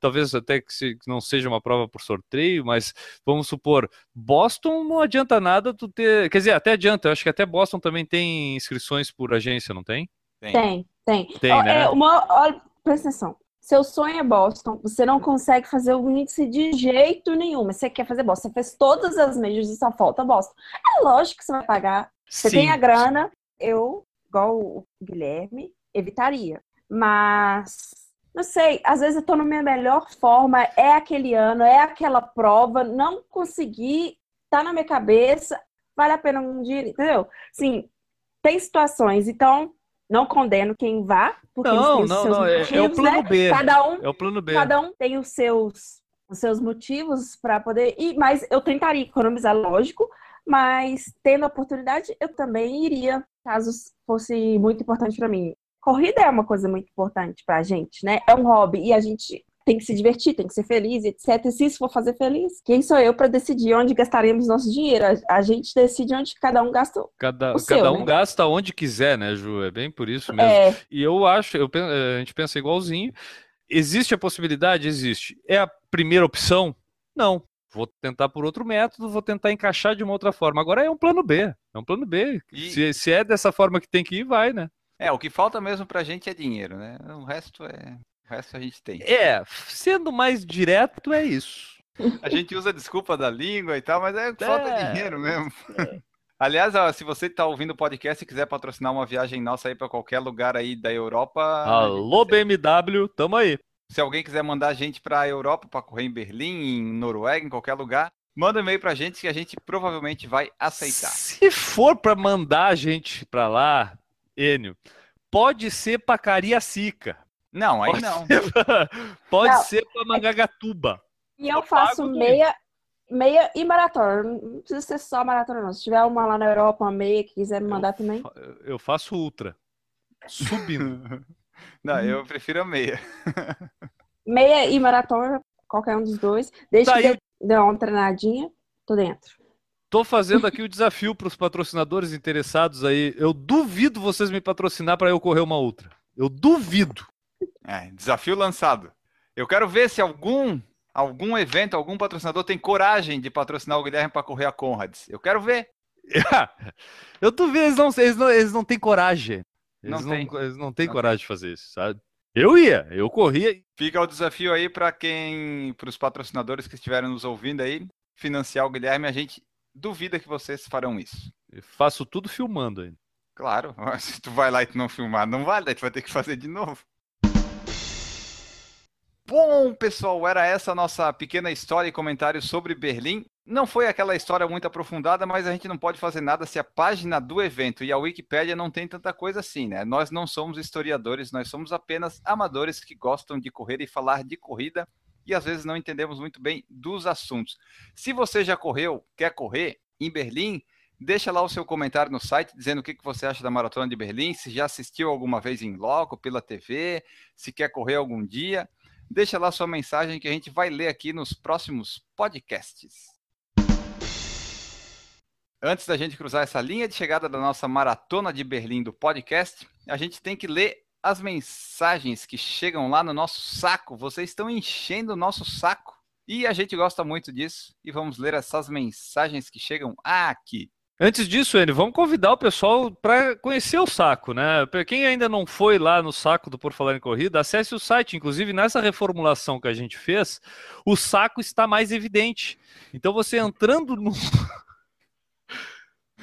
talvez até que, se- que não seja uma prova por sorteio, mas vamos supor, Boston não adianta nada tu ter, quer dizer, até adianta, eu acho que até Boston também tem inscrições por agência, não tem? Tem. Tem, tem. Tem, Ó, né? é uma, olha, presta atenção. Seu sonho é Boston, você não consegue fazer o índice de jeito nenhum, mas você quer fazer Boston. Você fez todas as majors e só falta Boston. É lógico que você vai pagar. Você Sim, tem a grana, eu, igual o Guilherme, evitaria. Mas, não sei, às vezes eu tô na minha melhor forma, é aquele ano, é aquela prova, não consegui, tá na minha cabeça, vale a pena um dia, entendeu? Sim, tem situações, então não condeno quem vá, porque Não, não, seus não, é, é o motivos, plano né? B. Cada um É o plano B. Cada um tem os seus, os seus motivos para poder ir, mas eu tentaria economizar, lógico, mas tendo a oportunidade, eu também iria, caso fosse muito importante para mim. Corrida é uma coisa muito importante pra gente, né? É um hobby e a gente tem que se divertir, tem que ser feliz, etc. E se isso for fazer feliz, quem sou eu para decidir onde gastaremos nosso dinheiro? A, gente decide onde cada um gasta. Cada, o seu, cada um né? gasta onde quiser, né, Ju? É bem por isso mesmo. É, E eu acho, eu, eh, a gente pensa igualzinho. Existe a possibilidade? Existe. É a primeira opção? Não. Vou tentar por outro método, vou tentar encaixar de uma outra forma. Agora é um plano B. É um plano B. E- Se, se é dessa forma que tem que ir, vai, né? É, o que falta mesmo pra gente é dinheiro, né? O resto é. O resto a gente tem. É, sendo mais direto, é isso. A gente usa a desculpa da língua e tal, mas é falta É. dinheiro mesmo. Aliás, ó, se você está ouvindo o podcast e quiser patrocinar uma viagem nossa aí para qualquer lugar aí da Europa, Alô, BMW, tamo aí. se alguém quiser mandar a gente para a Europa para correr em Berlim, em Noruega, em qualquer lugar, manda um e-mail pra gente que a gente provavelmente vai aceitar. Se for pra mandar a gente pra lá, Enio, pode ser pra Cariacica. Não, aí Pode não. ser pra- pode Não. ser pra Mangagatuba. e eu Eu faço meia, meia e maratona. Não precisa ser só maratona, não. Se tiver uma lá na Europa, uma meia que quiser me mandar também. Eu faço ultra. Subindo. Não, eu prefiro a meia. Meia e maratona, qualquer um dos dois. Desde Tá que dê, dê uma treinadinha, tô dentro. Tô fazendo aqui o desafio para os patrocinadores interessados aí. Eu duvido vocês me patrocinar para eu correr uma ultra. Eu duvido. É, desafio lançado. Eu quero ver se algum algum evento, algum patrocinador tem coragem de patrocinar o Guilherme para correr a Conrads. Eu quero ver. eu duvido, eles não, eles não, eles não têm coragem. Eles Não não, tem. eles não têm Não coragem de fazer isso, sabe? Eu ia, eu corria. Fica o desafio aí para quem, para os patrocinadores que estiverem nos ouvindo aí, financiar o Guilherme. A gente duvida que vocês farão isso. eu Faço tudo filmando ainda. Claro, se tu vai lá e tu não filmar, não vale, tu vai ter que fazer de novo. Bom, pessoal, era essa a nossa pequena história e comentário sobre Berlim. Não foi aquela história muito aprofundada, mas a gente não pode fazer nada se a página do evento e a Wikipédia não tem tanta coisa assim, né? Nós não somos historiadores, nós somos apenas amadores que gostam de correr e falar de corrida e às vezes não entendemos muito bem dos assuntos. Se você já correu, quer correr em Berlim, deixa lá o seu comentário no site dizendo o que que você acha da Maratona de Berlim, se já assistiu alguma vez em loco, pela TV, se quer correr algum dia. Deixa lá sua mensagem que a gente vai ler aqui nos próximos podcasts. Antes da gente cruzar essa linha de chegada da nossa maratona de Berlim do podcast, a gente tem que ler as mensagens que chegam lá no nosso saco. Vocês estão enchendo o nosso saco. E a gente gosta muito disso. E vamos ler essas mensagens que chegam aqui. Antes disso, Enio, vamos convidar o pessoal para conhecer o saco, né? Para quem ainda não foi lá no saco do Por Falar em Corrida, acesse o site. Inclusive, nessa reformulação que a gente fez, o saco está mais evidente. Então, você entrando no.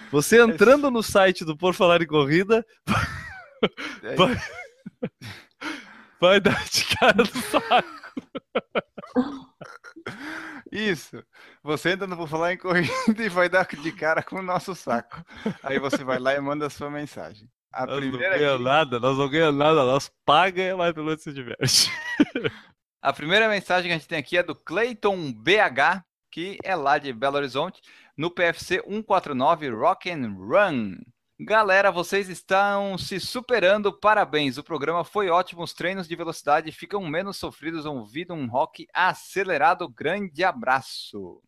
Você entrando no site do Por Falar em Corrida, É vai, vai dar de cara do saco. Isso. Você entra no Vou Falar em Corrida e vai dar de cara com o nosso saco. Aí você vai lá e manda a sua mensagem. A Nós não primeira, ganhamos nada, nós não ganhamos nada, nós paga, mas pelo menos se diverte. a primeira mensagem que a gente tem aqui é do Clayton BH, que é lá de Belo Horizonte, no PFC 149 Rock and Run. Galera, vocês estão se superando, parabéns. O programa foi ótimo, os treinos de velocidade ficam menos sofridos ouvindo um rock acelerado. Grande abraço.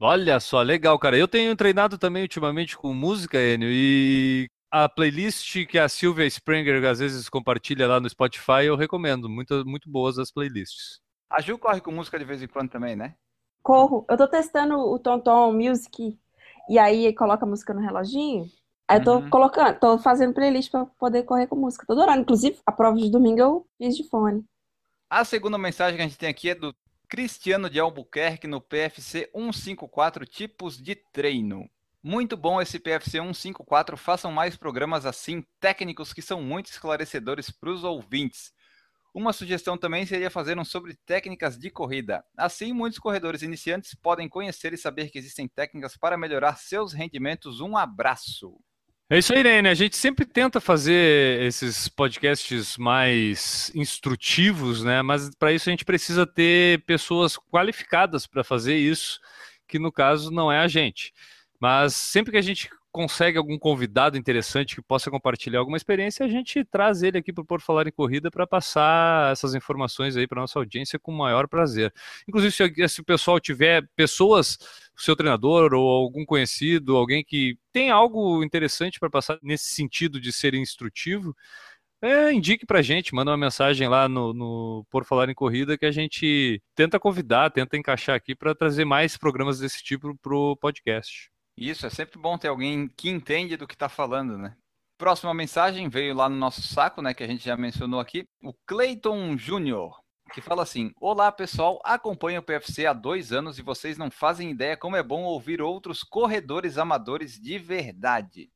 Olha só, legal, cara. Eu tenho treinado também ultimamente com música, Enio, e a playlist que a Silvia Springer às vezes compartilha lá no Spotify, eu recomendo. Muito, muito boas as playlists. A Ju corre com música de vez em quando também, né? Corro. Eu tô testando o TomTom Music e aí coloca a música no reloginho. Aí eu tô Uhum. colocando, tô fazendo playlist pra poder correr com música. Tô adorando. Inclusive, a prova de domingo eu fiz de fone. A segunda mensagem que a gente tem aqui é do Cristiano de Albuquerque no PFC 154 Tipos de Treino. Muito bom esse PFC 154. Façam mais programas assim, técnicos que são muito esclarecedores para os ouvintes. Uma sugestão também seria fazer um sobre técnicas de corrida. Assim, muitos corredores iniciantes podem conhecer e saber que existem técnicas para melhorar seus rendimentos. Um abraço. É isso aí, Irene. A gente sempre tenta fazer esses podcasts mais instrutivos, né? Mas para isso a gente precisa ter pessoas qualificadas para fazer isso, que no caso não é a gente. Mas sempre que a gente consegue algum convidado interessante que possa compartilhar alguma experiência, a gente traz ele aqui para o Por Falar em Corrida para passar essas informações aí para nossa audiência com o maior prazer. Inclusive, se, se o pessoal tiver pessoas o seu treinador ou algum conhecido, alguém que tem algo interessante para passar nesse sentido de ser instrutivo, é, indique para a gente, manda uma mensagem lá no, no, Por Falar em Corrida que a gente tenta convidar, tenta encaixar aqui para trazer mais programas desse tipo para o podcast. Isso, é sempre bom ter alguém que entende do que está falando, né? Próxima mensagem veio lá no nosso saco, né, que a gente já mencionou aqui, o Clayton Júnior, que fala assim: Olá pessoal, acompanho o PFC há dois anos e vocês não fazem ideia como é bom ouvir outros corredores amadores de verdade.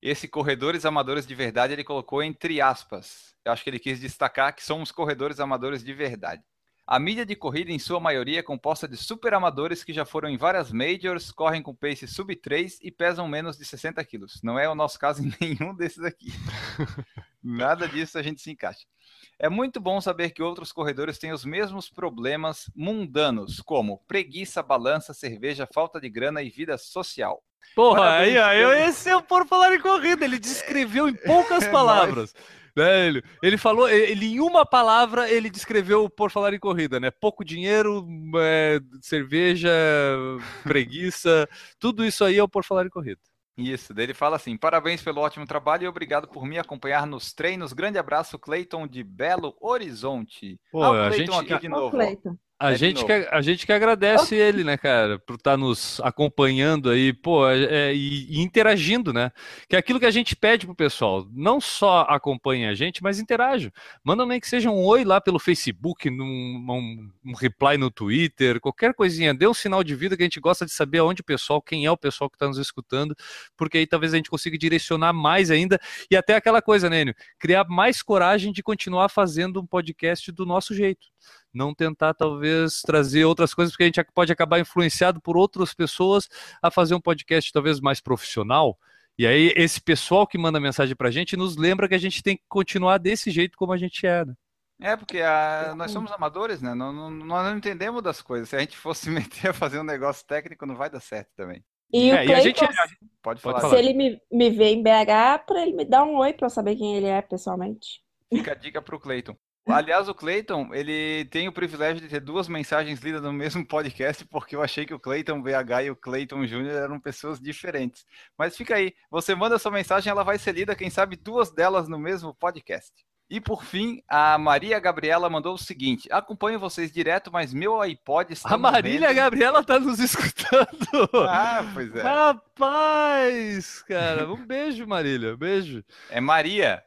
Esse corredores amadores de verdade ele colocou entre aspas. Eu acho que ele quis destacar que somos corredores amadores de verdade. A mídia de corrida, em sua maioria, é composta de super amadores que já foram em várias majors, correm com pace sub 3 e pesam menos de 60 quilos. Não é o nosso caso em nenhum desses aqui. Nada disso a gente se encaixa. É muito bom saber que outros corredores têm os mesmos problemas mundanos, como preguiça, balança, cerveja, falta de grana e vida social. Porra, Parabéns, aí, aí esse é o Por Falar em Corrida, ele descreveu em poucas É palavras. Né, ele, ele falou, ele em uma palavra ele descreveu por falar em corrida, né? Pouco dinheiro, é, cerveja, preguiça, tudo isso aí é o por falar em corrida. Isso, dele fala assim: parabéns pelo ótimo trabalho e obrigado por me acompanhar nos treinos. Grande abraço, Cleiton de Belo Horizonte. Pô, ah, o Cleiton aqui de novo. A, é gente que, a gente que agradece oh. ele, né, cara, por estar tá nos acompanhando aí, pô, é, é, e, e, interagindo, né? Que é aquilo que a gente pede pro pessoal. Não só acompanhe a gente, mas interajam. Manda nem que seja um oi lá pelo Facebook, num, um, um, reply no Twitter, qualquer coisinha. Dê um sinal de vida que a gente gosta de saber aonde o pessoal, quem é o pessoal que está nos escutando, porque aí talvez a gente consiga direcionar mais ainda. E até aquela coisa, né, Enio? Criar mais coragem de continuar fazendo um podcast do nosso jeito não tentar talvez trazer outras coisas, porque a gente pode acabar influenciado por outras pessoas a fazer um podcast talvez mais profissional. E aí esse pessoal que manda mensagem para a gente nos lembra que a gente tem que continuar desse jeito como a gente é. Né? É, porque a, nós somos amadores, né? Não, não, nós não entendemos das coisas. Se a gente fosse meter a fazer um negócio técnico, não vai dar certo também. E, é, o Clayton, e a gente, a gente, pode falar. Se ele me, me vê em BH, para ele me dar um oi para eu saber quem ele é pessoalmente. Fica a dica para o Cleiton. Aliás, o Clayton, ele tem o privilégio de ter duas mensagens lidas no mesmo podcast, porque eu achei que o Clayton BH e o Clayton Júnior eram pessoas diferentes. Mas fica aí, você manda sua mensagem, ela vai ser lida, quem sabe duas delas no mesmo podcast. E por fim, a Maria Gabriela mandou o seguinte: acompanho vocês direto, mas meu iPod está. A Marília Gabriela está nos escutando. Ah, pois é. Rapaz, cara, um beijo, Marília, um beijo. É Maria.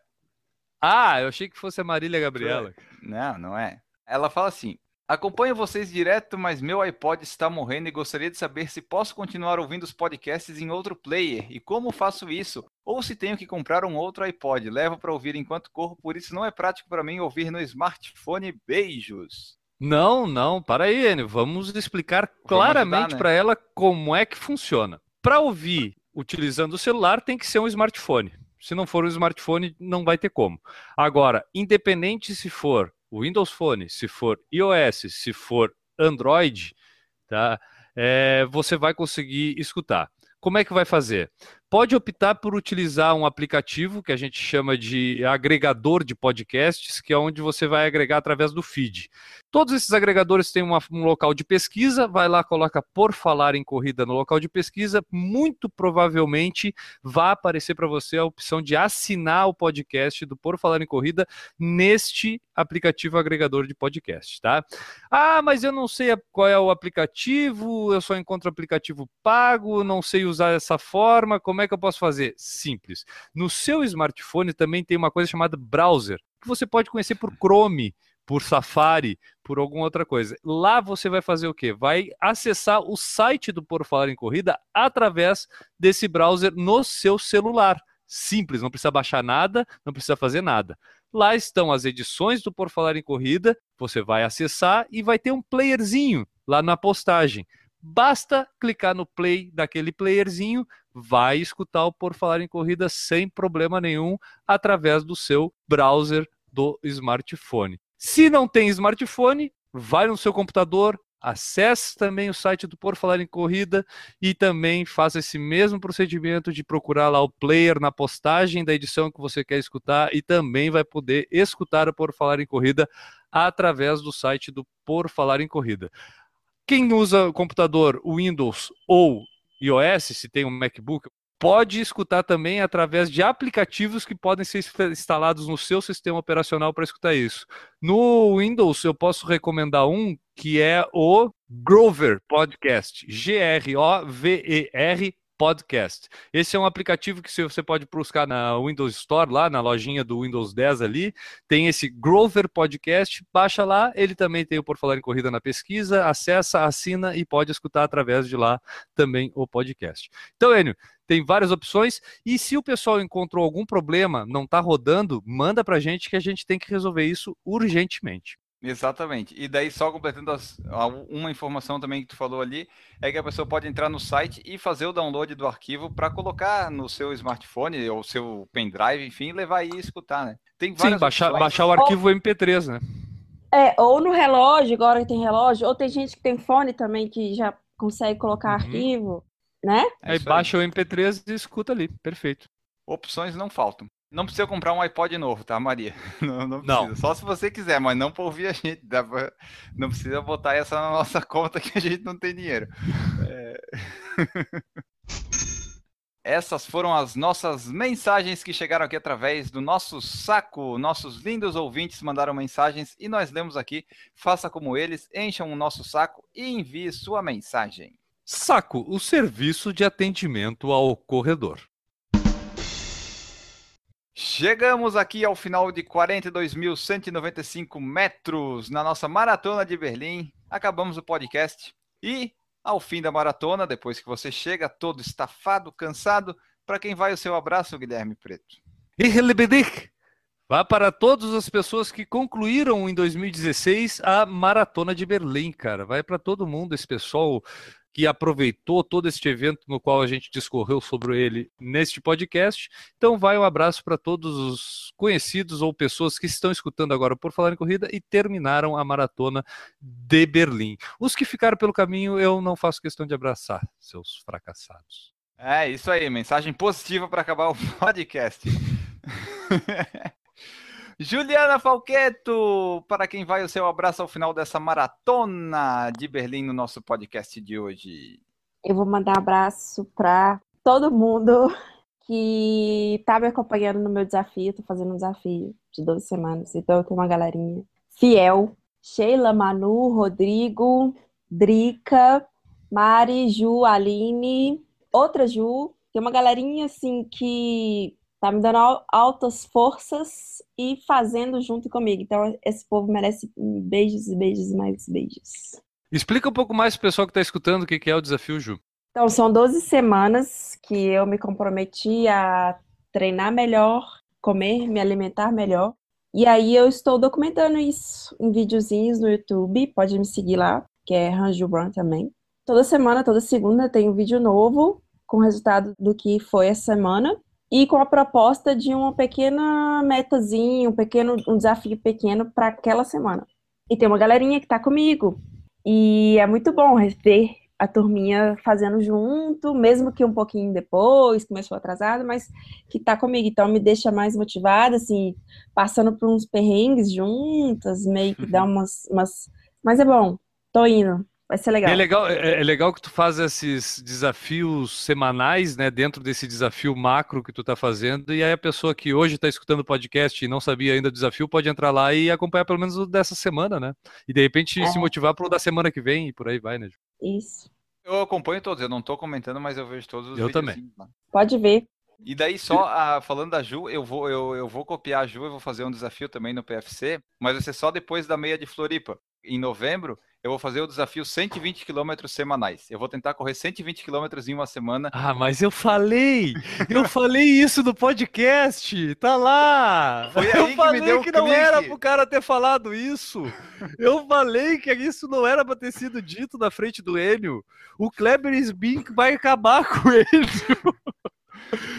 Ah, eu achei que fosse a Marília Gabriela. Não, não é. Ela fala assim: Acompanho vocês direto, mas meu iPod está morrendo e gostaria de saber se posso continuar ouvindo os podcasts em outro player e como faço isso, ou se tenho que comprar um outro iPod. Levo para ouvir enquanto corro, por isso não é prático para mim ouvir no smartphone. Beijos. Não, não, para aí, Enio. Vamos explicar claramente né? para ela como é que funciona. Para ouvir utilizando o celular, tem que ser um smartphone. Se não for um smartphone, não vai ter como. Agora, independente se for Windows Phone, se for iOS, se for Android, tá? É, você vai conseguir escutar. Como é que vai fazer? Pode optar por utilizar um aplicativo que a gente chama de agregador de podcasts, que é onde você vai agregar através do feed. Todos esses agregadores têm uma, um local de pesquisa, vai lá, coloca por falar em corrida no local de pesquisa, muito provavelmente vai aparecer para você a opção de assinar o podcast do Por Falar em Corrida neste aplicativo agregador de podcast, tá? Ah, mas eu não sei qual é o aplicativo, eu só encontro aplicativo pago, não sei usar essa forma, como é que eu posso fazer? Simples. No seu smartphone também tem uma coisa chamada browser, que você pode conhecer por Chrome por Safari, por alguma outra coisa. Lá você vai fazer o quê? Vai acessar o site do Por Falar em Corrida através desse browser no seu celular. Simples, não precisa baixar nada, não precisa fazer nada. Lá estão as edições do Por Falar em Corrida, você vai acessar e vai ter um playerzinho lá na postagem. Basta clicar no play daquele playerzinho, vai escutar o Por Falar em Corrida sem problema nenhum através do seu browser do smartphone. Se não tem smartphone, vai no seu computador, acesse também o site do Por Falar em Corrida e também faça esse mesmo procedimento de procurar lá o player na postagem da edição que você quer escutar e também vai poder escutar o Por Falar em Corrida através do site do Por Falar em Corrida. Quem usa computador Windows ou iOS, se tem um MacBook pode escutar também através de aplicativos que podem ser instalados no seu sistema operacional para escutar isso. No Windows, eu posso recomendar um que é o Grover Podcast, G-R-O-V-E-R Podcast. Esse é um aplicativo que você pode buscar na Windows Store, lá na lojinha do Windows 10 ali. Tem esse Grover Podcast, baixa lá. Ele também tem o Por Falar em Corrida na pesquisa. Acessa, assina e pode escutar através de lá também o podcast. Então, Enio, tem várias opções. E se o pessoal encontrou algum problema, não está rodando, manda para a gente que a gente tem que resolver isso urgentemente. Exatamente. E daí, só completando as, uma informação também que tu falou ali, é que a pessoa pode entrar no site e fazer o download do arquivo para colocar no seu smartphone ou seu pendrive, enfim, levar aí e escutar, né? Tem Sim, baixar, baixar o arquivo ou, MP3, né? É, ou no relógio, agora que tem relógio, ou tem gente que tem fone também que já consegue colocar uhum. arquivo, né? É aí baixa aí. o MP3 e escuta ali, perfeito. Opções não faltam. Não precisa comprar um iPod novo, tá, Maria? Não, não. Não. Só se você quiser, mas não para ouvir a gente. Pra- Não precisa botar essa na nossa conta que a gente não tem dinheiro. É. Essas foram as nossas mensagens que chegaram aqui através do nosso saco. Nossos lindos ouvintes mandaram mensagens e nós lemos aqui. Faça como eles, encham o nosso saco e envie sua mensagem. Saco, o serviço de atendimento ao corredor. Chegamos aqui ao final de 42.195 metros na nossa maratona de Berlim. Acabamos o podcast e ao fim da maratona, depois que você chega todo estafado, cansado, para quem vai o seu abraço, Guilherme Preto? Irrelebedik! Vá para todas as pessoas que concluíram em 2016 a Maratona de Berlim, cara. Vai para todo mundo, esse pessoal que aproveitou todo este evento no qual a gente discorreu sobre ele neste podcast. Então vai um abraço para todos os conhecidos ou pessoas que estão escutando agora por falar em corrida e terminaram a maratona de Berlim. Os que ficaram pelo caminho eu não faço questão de abraçar, seus fracassados. É isso aí, mensagem positiva para acabar o podcast. Juliana Falqueto, para quem vai o seu abraço ao final dessa maratona de Berlim no nosso podcast de hoje. Eu vou mandar um abraço para todo mundo que tá me acompanhando no meu desafio. Tô fazendo um desafio de 12 semanas, então eu tenho uma galerinha fiel. Sheila, Manu, Rodrigo, Drica, Mari, Ju, Aline, outra Ju. Tem uma galerinha assim que tá me dando al- altas forças e fazendo junto comigo. Então esse povo merece beijos e beijos e mais beijos. Explica um pouco mais pro pessoal que está escutando o que que é o desafio, Ju. Então, são 12 semanas que eu me comprometi a treinar melhor, comer, me alimentar melhor. E aí eu estou documentando isso em videozinhos no YouTube. Pode me seguir lá, que é Ranju Run também. Toda semana, toda segunda, tem um vídeo novo com o resultado do que foi a semana e com a proposta de uma pequena metazinha, um pequeno, um desafio pequeno para aquela semana. E tem uma galerinha que está comigo. E é muito bom ver a turminha fazendo junto, mesmo que um pouquinho depois, começou atrasado, mas que tá comigo, então me deixa mais motivada, assim, passando por uns perrengues juntas, meio que dá umas, umas... Mas é bom, tô indo, vai ser legal. É legal, é, é legal que tu faz esses desafios semanais, né, dentro desse desafio macro que tu tá fazendo, e aí a pessoa que hoje está escutando o podcast e não sabia ainda do desafio pode entrar lá e acompanhar pelo menos o dessa semana, né? E de repente É. se motivar pro da semana que vem e por aí vai, né? Isso, Eu acompanho todos, eu não tô comentando, mas eu vejo todos os Eu videozinhos lá. pode ver. E daí, só ah, falando da Ju, eu vou, eu, eu vou copiar a Ju, eu vou fazer um desafio também no PFC, mas vai ser só depois da meia de Floripa. Em novembro, eu vou fazer o desafio 120 quilômetros semanais. Eu vou tentar correr 120 quilômetros em uma semana. Ah, mas eu falei! Eu falei isso no podcast! Tá lá! Foi eu que falei o que não clique. era pro cara ter falado isso! Eu falei que isso não era pra ter sido dito na frente do Enio. O Kleber Spink vai acabar com ele.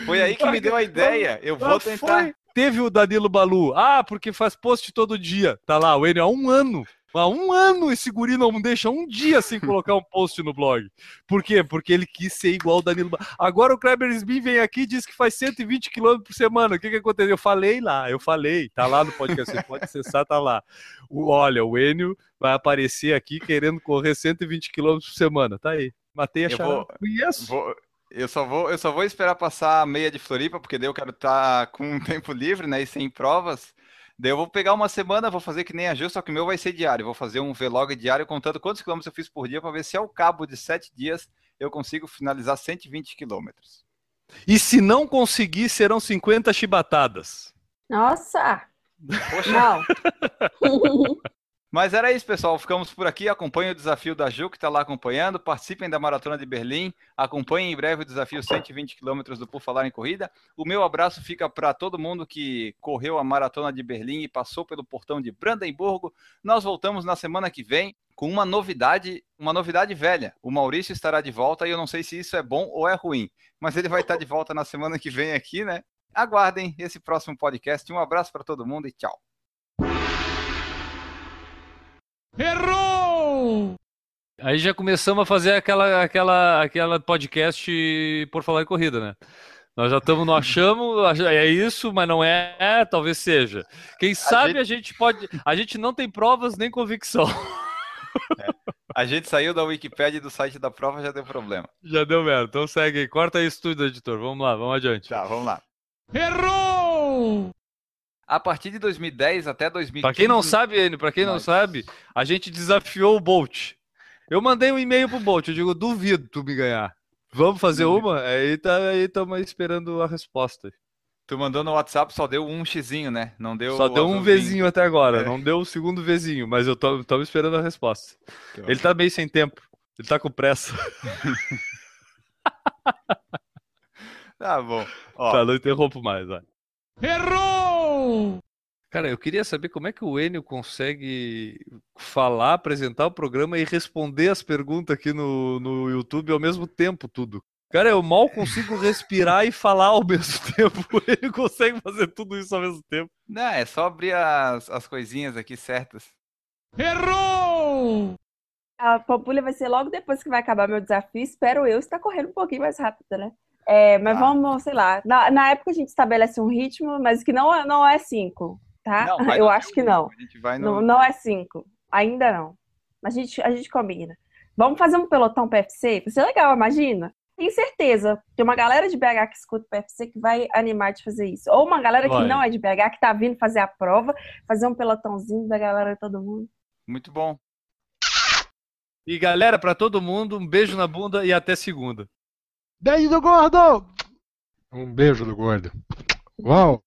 Foi aí que me deu a ideia. Eu vou Ah, tentar. foi. Teve o Danilo Balu. Ah, porque faz post todo dia. Tá lá, o Enio há um ano. Há um ano esse guri não deixa um dia sem colocar um post no blog. Por quê? Porque ele quis ser igual o Danilo Balu. Agora o Kleber Smith vem aqui e diz que faz 120 km por semana. O que, que aconteceu? Eu falei lá, eu falei. Tá lá no podcast, você pode acessar, tá lá. O- olha, o Enio vai aparecer aqui querendo correr 120 km por semana. Tá aí. Matei a charada. vou- Conheço. Vou- eu, só vou, eu só vou esperar passar a meia de Floripa, porque daí eu quero estar com um tempo livre, né? E sem provas. Daí eu vou pegar uma semana, vou fazer que nem a Ju, só que o meu vai ser diário. Vou fazer um vlog diário contando quantos quilômetros eu fiz por dia para ver se ao cabo de sete dias eu consigo finalizar 120 quilômetros. E se não conseguir, serão 50 chibatadas. Nossa! Poxa, Não! Mas era isso, pessoal. Ficamos por aqui. Acompanhem o desafio da Ju, que está lá acompanhando. Participem da Maratona de Berlim. Acompanhem em breve o desafio 120 km do Por Falar em Corrida. O meu abraço fica para todo mundo que correu a Maratona de Berlim e passou pelo portão de Brandemburgo. Nós voltamos na semana que vem com uma novidade, uma novidade velha. O Maurício estará de volta e eu não sei se isso é bom ou é ruim, mas ele vai estar de volta na semana que vem aqui, né? Aguardem esse próximo podcast. Um abraço para todo mundo e tchau. Errou! Aí já começamos a fazer aquela, aquela, aquela podcast por falar em corrida, né? Nós já estamos no achamos, é isso, mas não é, é talvez seja. Quem sabe a gente... a gente pode. A gente não tem provas nem convicção. É. A gente saiu da Wikipedia e do site da prova, já deu problema. Já deu merda. Então segue aí. Corta isso tudo, editor. Vamos lá, vamos adiante. Tá, vamos lá. Errou! A partir de 2010 até 2015... Pra quem não sabe, Enio, pra quem não sabe, a gente desafiou o Bolt. Eu mandei um e-mail pro Bolt, eu digo, duvido tu me ganhar. Vamos fazer uma? Aí tá aí estamos esperando a resposta. Tu mandou no WhatsApp, só deu um xizinho, né? Não deu Só deu um Vzinho até agora, é. não deu o segundo Vzinho, mas eu tô, tô esperando a resposta. Então. Ele tá meio sem tempo, ele tá com pressa. tá bom. Ó. Tá, não interrompo mais, vai. Errou! Cara, eu queria saber como é que o Enio consegue falar, apresentar o programa e responder as perguntas aqui no, no YouTube ao mesmo tempo, tudo. Cara, eu mal consigo respirar e falar ao mesmo tempo. Ele consegue fazer tudo isso ao mesmo tempo. Não, é só abrir as, as coisinhas aqui certas. Errou! A Pampulha vai ser logo depois que vai acabar meu desafio. Espero eu estar correndo um pouquinho mais rápido, né? É, mas tá. vamos, sei lá. Na, na, época a gente estabelece um ritmo, mas que não, é, não é cinco, tá? Não, eu acho que não. No... não. Não é cinco. Ainda não. A gente, a gente combina. Vamos fazer um pelotão PFC? Vai ser legal, imagina tenho certeza. Tem uma galera de BH que escuta o PFC que vai animar de fazer isso. Ou uma galera vai. que não é de BH, que tá vindo fazer a prova, fazer um pelotãozinho da galera todo mundo. Muito bom. E galera, para todo mundo, um beijo na bunda e até segunda. Beijo do gordo! Um beijo do gordo. Uau!